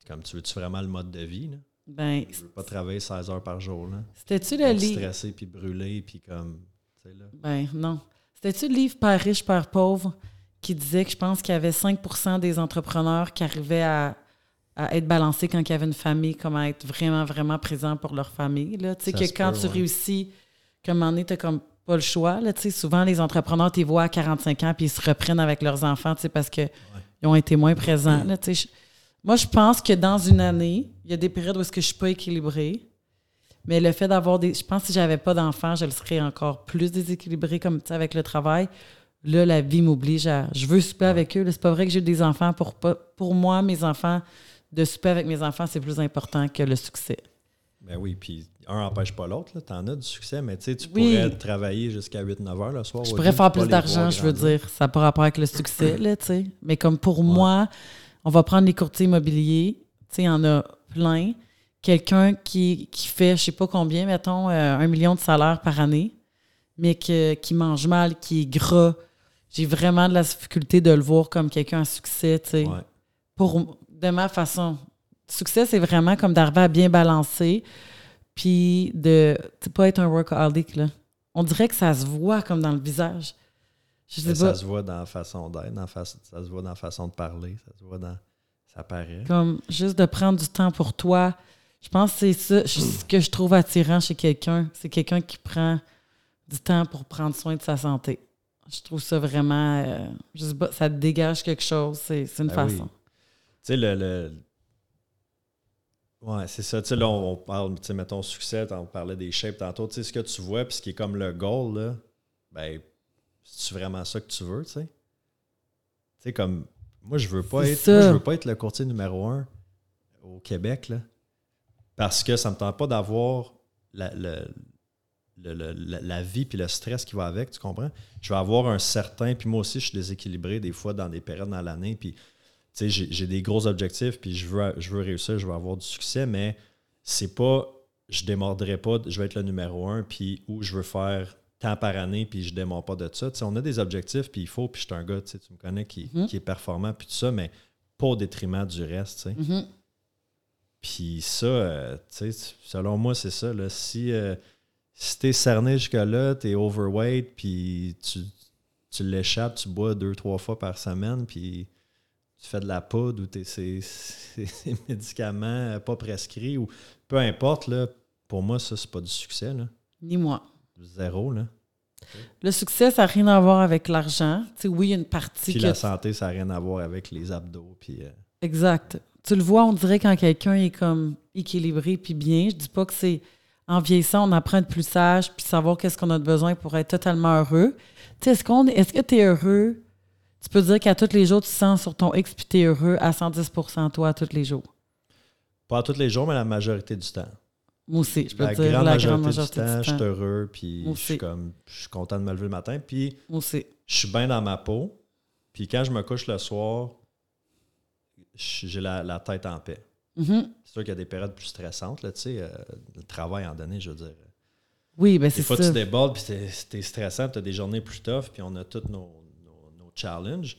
comme tu veux-tu vraiment le mode de vie, là? Ben, Tu veux pas travailler 16 heures par jour, là? c'était-tu le livre? stressé puis brûlé, puis comme. Tu là. Ben, non. C'était-tu le livre Père riche, Père pauvre qui disait que je pense qu'il y avait 5% des entrepreneurs qui arrivaient à, à être balancés quand il y avait une famille, comme à être vraiment, vraiment présents pour leur famille. Là? Tu sais, que quand peut, tu ouais. réussis, comme un moment donné, t'as comme pas le choix. Là, tu sais, souvent, les entrepreneurs, tu les vois à 45 ans puis ils se reprennent avec leurs enfants tu sais, parce qu'ils ont été moins présents. Là, tu sais. Je- moi, je pense que dans une année, il y a des périodes où est-ce que je suis pas équilibrée. Mais le fait d'avoir des. Je pense que si j'avais pas d'enfants, je le serais encore plus déséquilibrée comme tu sais, avec le travail. Là, la vie m'oblige à. Je veux souper avec eux. C'est pas vrai que j'ai des enfants. Pour, pas- pour moi, mes enfants, de souper avec mes enfants, c'est plus important que le succès. Ben oui, puis un n'empêche pas l'autre, là. T'en as du succès, mais tu sais, tu Oui. pourrais travailler jusqu'à 8-9 heures le soir. Je pourrais faire plus d'argent, je veux dire. Ça n'a pas rapport avec le succès, là, tu sais. Mais comme pour moi, on va prendre les courtiers immobiliers. Tu sais, il y en a plein. Quelqu'un qui, qui fait, je sais pas combien, mettons, euh, un million de salaire par année, mais que, qui mange mal, qui est gras. J'ai vraiment de la difficulté de le voir comme quelqu'un à succès, tu sais. Ouais. Pour, de ma façon. Succès, c'est vraiment comme d'arriver à bien balancer, puis de ne pas être un workaholic, là. On dirait que ça se voit comme dans le visage. Je sais Mais pas. ça se voit dans la façon d'être, dans la façon- ça se voit dans la façon de parler, ça se voit dans. Ça paraît. Comme juste de prendre du temps pour toi. Je pense que c'est ça ce que je trouve attirant chez quelqu'un. C'est quelqu'un qui prend du temps pour prendre soin de sa santé. Je trouve ça vraiment. euh, je sais pas, ça te dégage quelque chose. C'est une Ben oui. façon. Tu sais, le. le- Ouais, c'est ça. Tu sais, là, on, on parle, tu sais, mettons, succès, on parlait des shapes tantôt. Tu sais, ce que tu vois, puis ce qui est comme le goal, là, ben, c'est vraiment ça que tu veux, tu sais? Tu sais, comme. Moi, je veux pas être. Moi, je veux pas être le courtier numéro un au Québec, là. Parce que ça me tente pas d'avoir la, le- la, la vie puis le stress qui va avec, tu comprends? Je vais avoir un certain, puis moi aussi, je suis déséquilibré des fois dans des périodes dans l'année, puis tu sais, j'ai j'ai des gros objectifs, puis je veux, je veux réussir, je veux avoir du succès, mais c'est pas, je démordrai pas, je vais être le numéro un, puis où je veux faire tant par année, puis je démarre pas de ça. On a des objectifs, puis il faut, puis je suis un gars, tu me connais, qui, Mhm. qui est performant, puis tout ça, mais pas au détriment du reste, tu sais. Mhm. Puis ça, euh, tu sais, selon moi, c'est ça. Là. Si, euh, si t'es cerné jusque-là, t'es overweight, puis tu, tu l'échappes, tu bois deux, trois fois par semaine, puis tu fais de la poudre ou t'es ces, ces- ces médicaments pas prescrits, ou peu importe, là, pour moi, ça, c'est pas du succès. Là. Ni moi. Zéro. Là. Le succès, ça n'a rien à voir avec l'argent. Tu sais, oui, il y a une partie Puis que la santé, ça n'a rien à voir avec les abdos. Puis, euh, Exact. Tu le vois, on dirait quand quelqu'un est comme équilibré puis bien. Je dis pas que c'est en vieillissant, on apprend à être plus sage puis savoir qu'est-ce qu'on a de besoin pour être totalement heureux. Tu sais, est-ce qu'on est-ce que tu es heureux? tu peux dire qu'à tous les jours, tu sens sur ton X puis tu es heureux à 110% toi, à tous les jours. Pas tous les jours, mais la majorité du temps. Moi aussi, je peux la dire grande la majorité grande majorité du temps, je suis heureux, puis je suis comme, je suis content de me lever le matin, puis Moi aussi. je suis bien dans ma peau. Puis quand je me couche le soir, j'ai la, la tête en paix. Mhm. C'est sûr qu'il y a des périodes plus stressantes, là, tu sais, euh, le travail en donné, je veux dire. Oui, ben Des c'est fois, ça. tu débordes, puis t'es- t'es stressant, tu as des journées plus tough, puis on a tous nos, nos- nos challenges.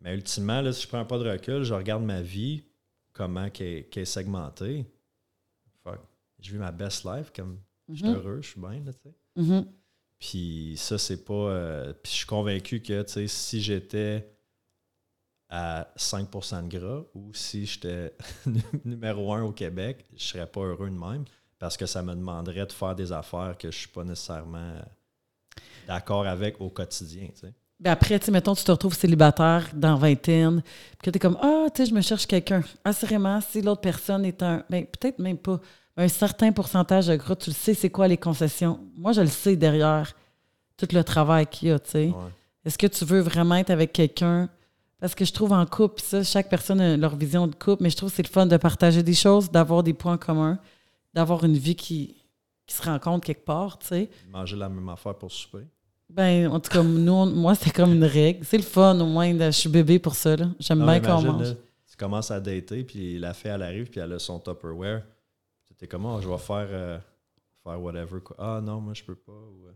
Mais ultimement, là, si je prends un pas de recul, je regarde ma vie, comment qu'elle qu'elle est segmentée. Je vis ma best life, comme je suis Mhm. heureux, je suis bien, là, tu sais. Mhm. Puis ça, c'est pas. euh, puis je suis convaincu que, tu sais, si j'étais à 5% de gras ou si j'étais numéro un au Québec, je serais pas heureux de même parce que ça me demanderait de faire des affaires que je suis pas nécessairement d'accord avec au quotidien, tu sais. Ben après, tu mettons, tu te retrouves célibataire dans vingtaine, puis que tu es comme, ah, tu sais, je me cherche quelqu'un. Assurément, si l'autre personne est un, ben peut-être même pas, un certain pourcentage de gras, tu le sais, c'est quoi les concessions. Moi, je le sais derrière tout le travail qu'il y a, tu sais. Ouais. Est-ce que tu veux vraiment être avec quelqu'un? Parce que je trouve en couple, ça, chaque personne a leur vision de couple, mais je trouve que c'est le fun de partager des choses, d'avoir des points communs, d'avoir une vie qui, qui se rencontre quelque part, tu sais. Manger la même affaire pour souper. Ben, en tout cas, nous, on- moi, c'est comme une règle. C'est le fun, au moins. je suis bébé pour ça. là. J'aime bien qu'on mange. là, tu commences à dater, puis la fille, elle arrive, puis elle a son Tupperware. Comment, je vais faire, euh, faire whatever. Quoi. Ah non, moi, je peux pas. ou, euh,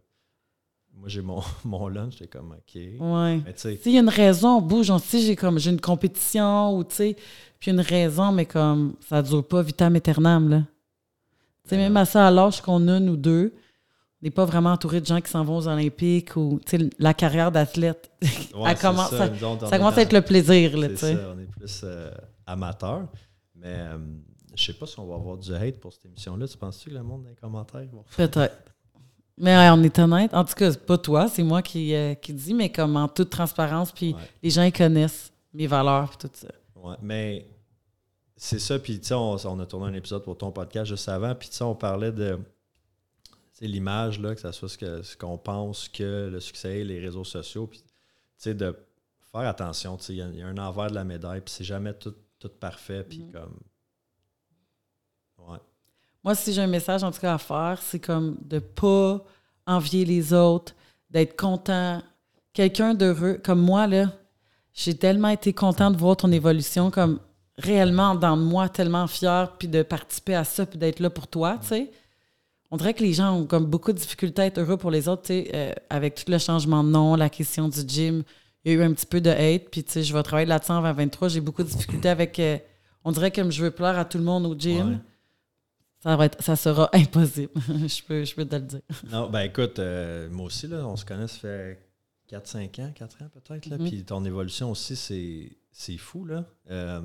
moi, j'ai mon, mon lunch, j'étais comme, OK. Ouais. Mais tu sais, S'il y a une raison, on bouge. On sait, j'ai comme j'ai une compétition ou tu sais, puis une raison, mais comme ça dure pas vitam aeternam, là. Tu sais, même à ça, à l'âge qu'on a, nous deux, on n'est pas vraiment entouré de gens qui s'en vont aux Olympiques ou, tu sais, la carrière d'athlète. ouais, commence ça, commence à être le plaisir, là, C'est tu sais. ça, on est plus euh, amateur. Mais euh, je sais pas si on va avoir du hate pour cette émission-là. Tu penses-tu que le monde dans les commentaires vont Peut-être. Mais ouais, on est honnête. En tout cas, c'est pas toi, c'est moi qui, euh, qui dis, mais comme en toute transparence, puis Ouais. les gens ils connaissent mes valeurs, puis tout ça. Ouais, mais c'est ça. Puis, tu sais, on, on a tourné un épisode pour ton podcast juste avant. Puis, tu sais, on parlait de l'image, là, que ça soit ce que- ce qu'on pense que le succès, les réseaux sociaux. Puis, tu sais, de faire attention. Tu sais, il y a- il y, a un envers de la médaille. Puis, c'est jamais tout, tout parfait. Puis, Mm. comme. Moi, si j'ai un message en tout cas à faire, c'est comme de pas envier les autres, d'être content. Quelqu'un d'heureux, comme moi, là, j'ai tellement été content de voir ton évolution, comme réellement dans moi, tellement fière, puis de participer à ça, puis d'être là pour toi, tu sais. On dirait que les gens ont comme beaucoup de difficultés à être heureux pour les autres, tu sais, euh, avec tout le changement de nom, la question du gym. Il y a eu un petit peu de hate, puis tu sais, je vais travailler là-dessus en 2023. J'ai beaucoup de difficultés avec. euh, on dirait comme je veux plaire à tout le monde au gym. Ça, va être, ça sera impossible. je, peux, je peux te le dire. Non, ben écoute, euh, moi aussi, là, on se connaît, ça fait 4-5 ans, 4 ans peut-être. là. Mhm. Puis ton évolution aussi, c'est, fou. Là. Euh,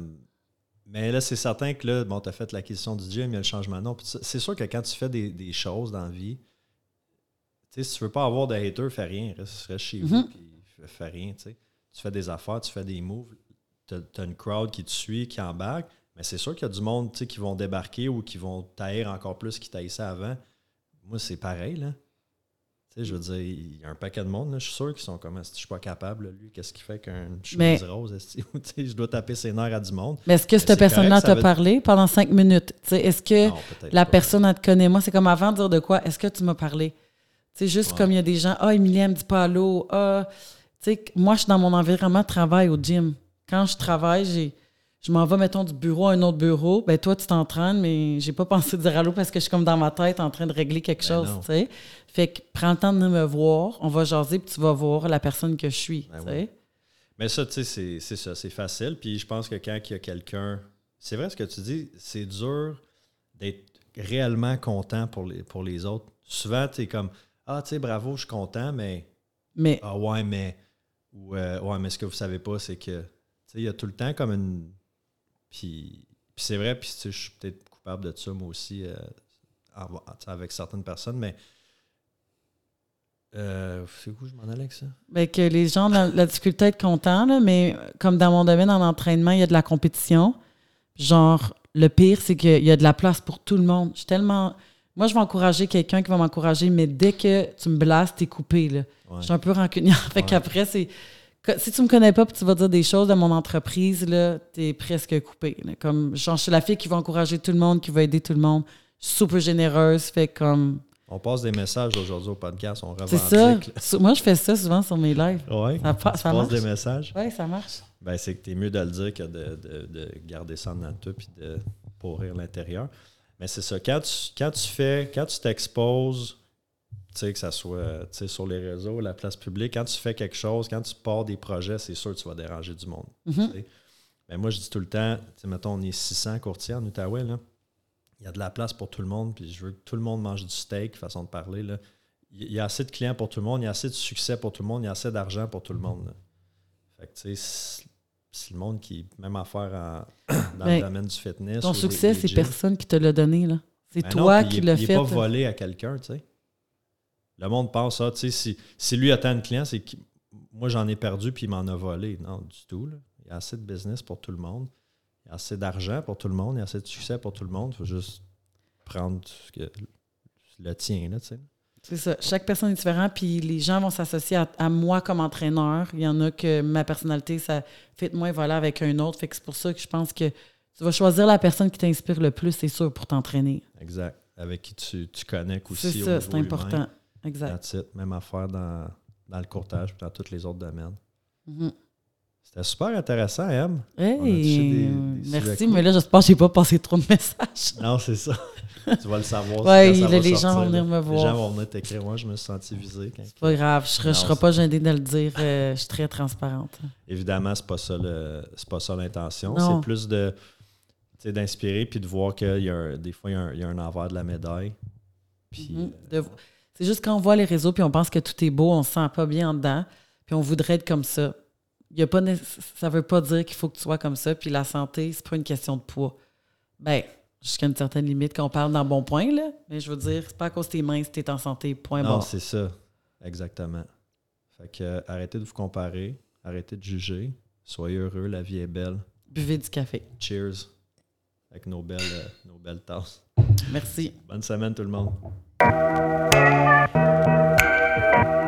mais là, c'est certain que là, bon, tu as fait l'acquisition du gym, il y a le changement de nom. C'est sûr que quand tu fais des, des choses dans la vie, tu sais, si tu veux pas avoir de haters, fais rien. Reste, reste chez vous, Mhm. puis fais, rien. Tu fais des affaires, tu fais des moves, tu as une crowd qui te suit, qui embarque. Mais c'est sûr qu'il y a du monde qui vont débarquer ou qui vont tailler encore plus qu'ils taillissaient avant. Moi, c'est pareil, là. Je veux dire, il y a un paquet de monde, là, je suis sûr qu'ils sont comme, je suis pas capable, là, lui, qu'est-ce qu'il fait qu'un chemise rose, je dois taper ses nerfs à du monde? Mais est-ce que cette c'est personne-là t'a veut- parlé pendant cinq minutes? Est-ce que Non, la pas. personne, elle te connaît? Moi, c'est comme avant de dire de quoi, est-ce que tu m'as parlé? Sais, juste Ouais. comme il y a des gens, ah, Emilie, elle me dit pas allô. Ah, moi, je suis dans mon environnement de travail au gym. Quand je travaille, j'ai. Je m'en vais, mettons, du bureau à un autre bureau. Ben, toi, tu t'entraînes, mais j'ai pas pensé dire allô parce que je suis comme dans ma tête en train de régler quelque Ben chose, tu sais. Fait que prends le temps de me voir, on va jaser, puis tu vas voir la personne que je suis, Ben oui. Mais ça, tu sais, c'est- c'est ça, c'est facile. Puis je pense que quand il y a quelqu'un. C'est vrai ce que tu dis, c'est dur d'être réellement content pour les, pour les autres. Souvent, tu es comme Ah, tu sais, bravo, je suis content, mais. Mais Ah, ouais, mais. Ou euh, Ouais, mais ce que vous savez pas, c'est que. Tu sais, il y a tout le temps comme une. Puis, puis c'est vrai, puis tu sais, je suis peut-être coupable de ça, moi aussi, euh, avec certaines personnes, mais. Euh, c'est où je m'en allais avec ça? Ben, que les gens ont la, la difficulté à être contents, là, mais comme dans mon domaine en entraînement, il y a de la compétition. Genre, le pire, c'est qu'il y a de la place pour tout le monde. Je suis tellement. Moi, je vais encourager quelqu'un qui va m'encourager, mais dès que tu me blastes, t'es coupé. Là. Ouais. Je suis un peu rancunière. fait Ouais. qu'après, c'est Si tu me connais pas puis tu vas dire des choses de mon entreprise, là, t'es presque coupé. là. Comme, genre, je suis la fille qui va encourager tout le monde, qui va aider tout le monde. Je suis super généreuse, fait comme... On passe des messages aujourd'hui au podcast, on C'est ça. revendique. Moi, je fais ça souvent sur mes lives. Ouais. Ça, pa- ça marche. des messages? Oui, ça marche. Ben, c'est que t'es mieux de le dire que de, de- de garder ça dans toi puis de pourrir l'intérieur. Mais c'est ça. Quand tu, quand tu fais, quand tu t'exposes, tu sais, que ça soit sur les réseaux, la place publique, quand tu fais quelque chose, quand tu pars des projets, c'est sûr que tu vas déranger du monde. Mhm. Mais moi, je dis tout le temps, mettons, on est 600 courtiers en Outaouais, là. Il y a de la place pour tout le monde, puis je veux que tout le monde mange du steak, façon de parler. Là. Il y a assez de clients pour tout le monde, il y a assez de succès pour tout le monde, il y a assez d'argent pour tout le monde. là. Fait que, tu sais, si le monde qui, même affaire en- dans Ben, le domaine du fitness. Ton succès, c'est personne qui te l'a donné. là. C'est ben toi qui il l'as Il fait. n'est pas volé à quelqu'un, tu sais. Le monde pense ça, tu sais, si, si lui attend un client, c'est que moi j'en ai perdu puis il m'en a volé. Non, du tout. là. Il y a assez de business pour tout le monde. Il y a assez d'argent pour tout le monde. Il y a assez de succès pour tout le monde. Il faut juste prendre ce que- le tien, là, tu sais. C'est ça. Chaque personne est différente, puis les gens vont s'associer à, à moi comme entraîneur. Il y en a que ma personnalité, ça fait de moi voilà avec un autre. Fait que c'est pour ça que je pense que tu vas choisir la personne qui t'inspire le plus, c'est sûr, pour t'entraîner. Exact. Avec qui tu, tu connectes C'est aussi. au ça, c'est important. humain. Exact. That's it. Même affaire dans, dans le courtage puis dans tous les autres domaines. Mhm. C'était super intéressant, Em. Hey, On a touché des- des merci, mais là, j'espère que j'ai pas passé trop de messages. Non, c'est ça. tu vas le savoir. Va les gens vont venir me Les voir. gens vont venir t'écrire. Moi, je me suis senti visé. C'est pas grave, je ne serai pas gênée de le dire. euh, je suis très transparente. Évidemment, c'est pas ça le- c'est pas ça l'intention. C'est plus de d'inspirer puis de voir qu'il y a un- des fois il y, a un, il y a un envers de la médaille. Puis Mhm. euh, De- C'est juste quand on voit les réseaux puis on pense que tout est beau, on se sent pas bien en dedans, puis on voudrait être comme ça. Y a pas ça veut pas dire qu'il faut que tu sois comme ça, puis la santé, c'est pas une question de poids. Ben, jusqu'à une certaine limite quand on parle dans bon point, là. Mais je veux dire, c'est pas à cause de tes mains si t'es en santé, point non, c'est ça. Exactement. Fait que euh, arrêtez de vous comparer, arrêtez de juger. Soyez heureux, la vie est belle. Buvez du café. Cheers avec nos belles, euh, nos belles tasses. Merci. Bonne semaine tout le monde. Thank you.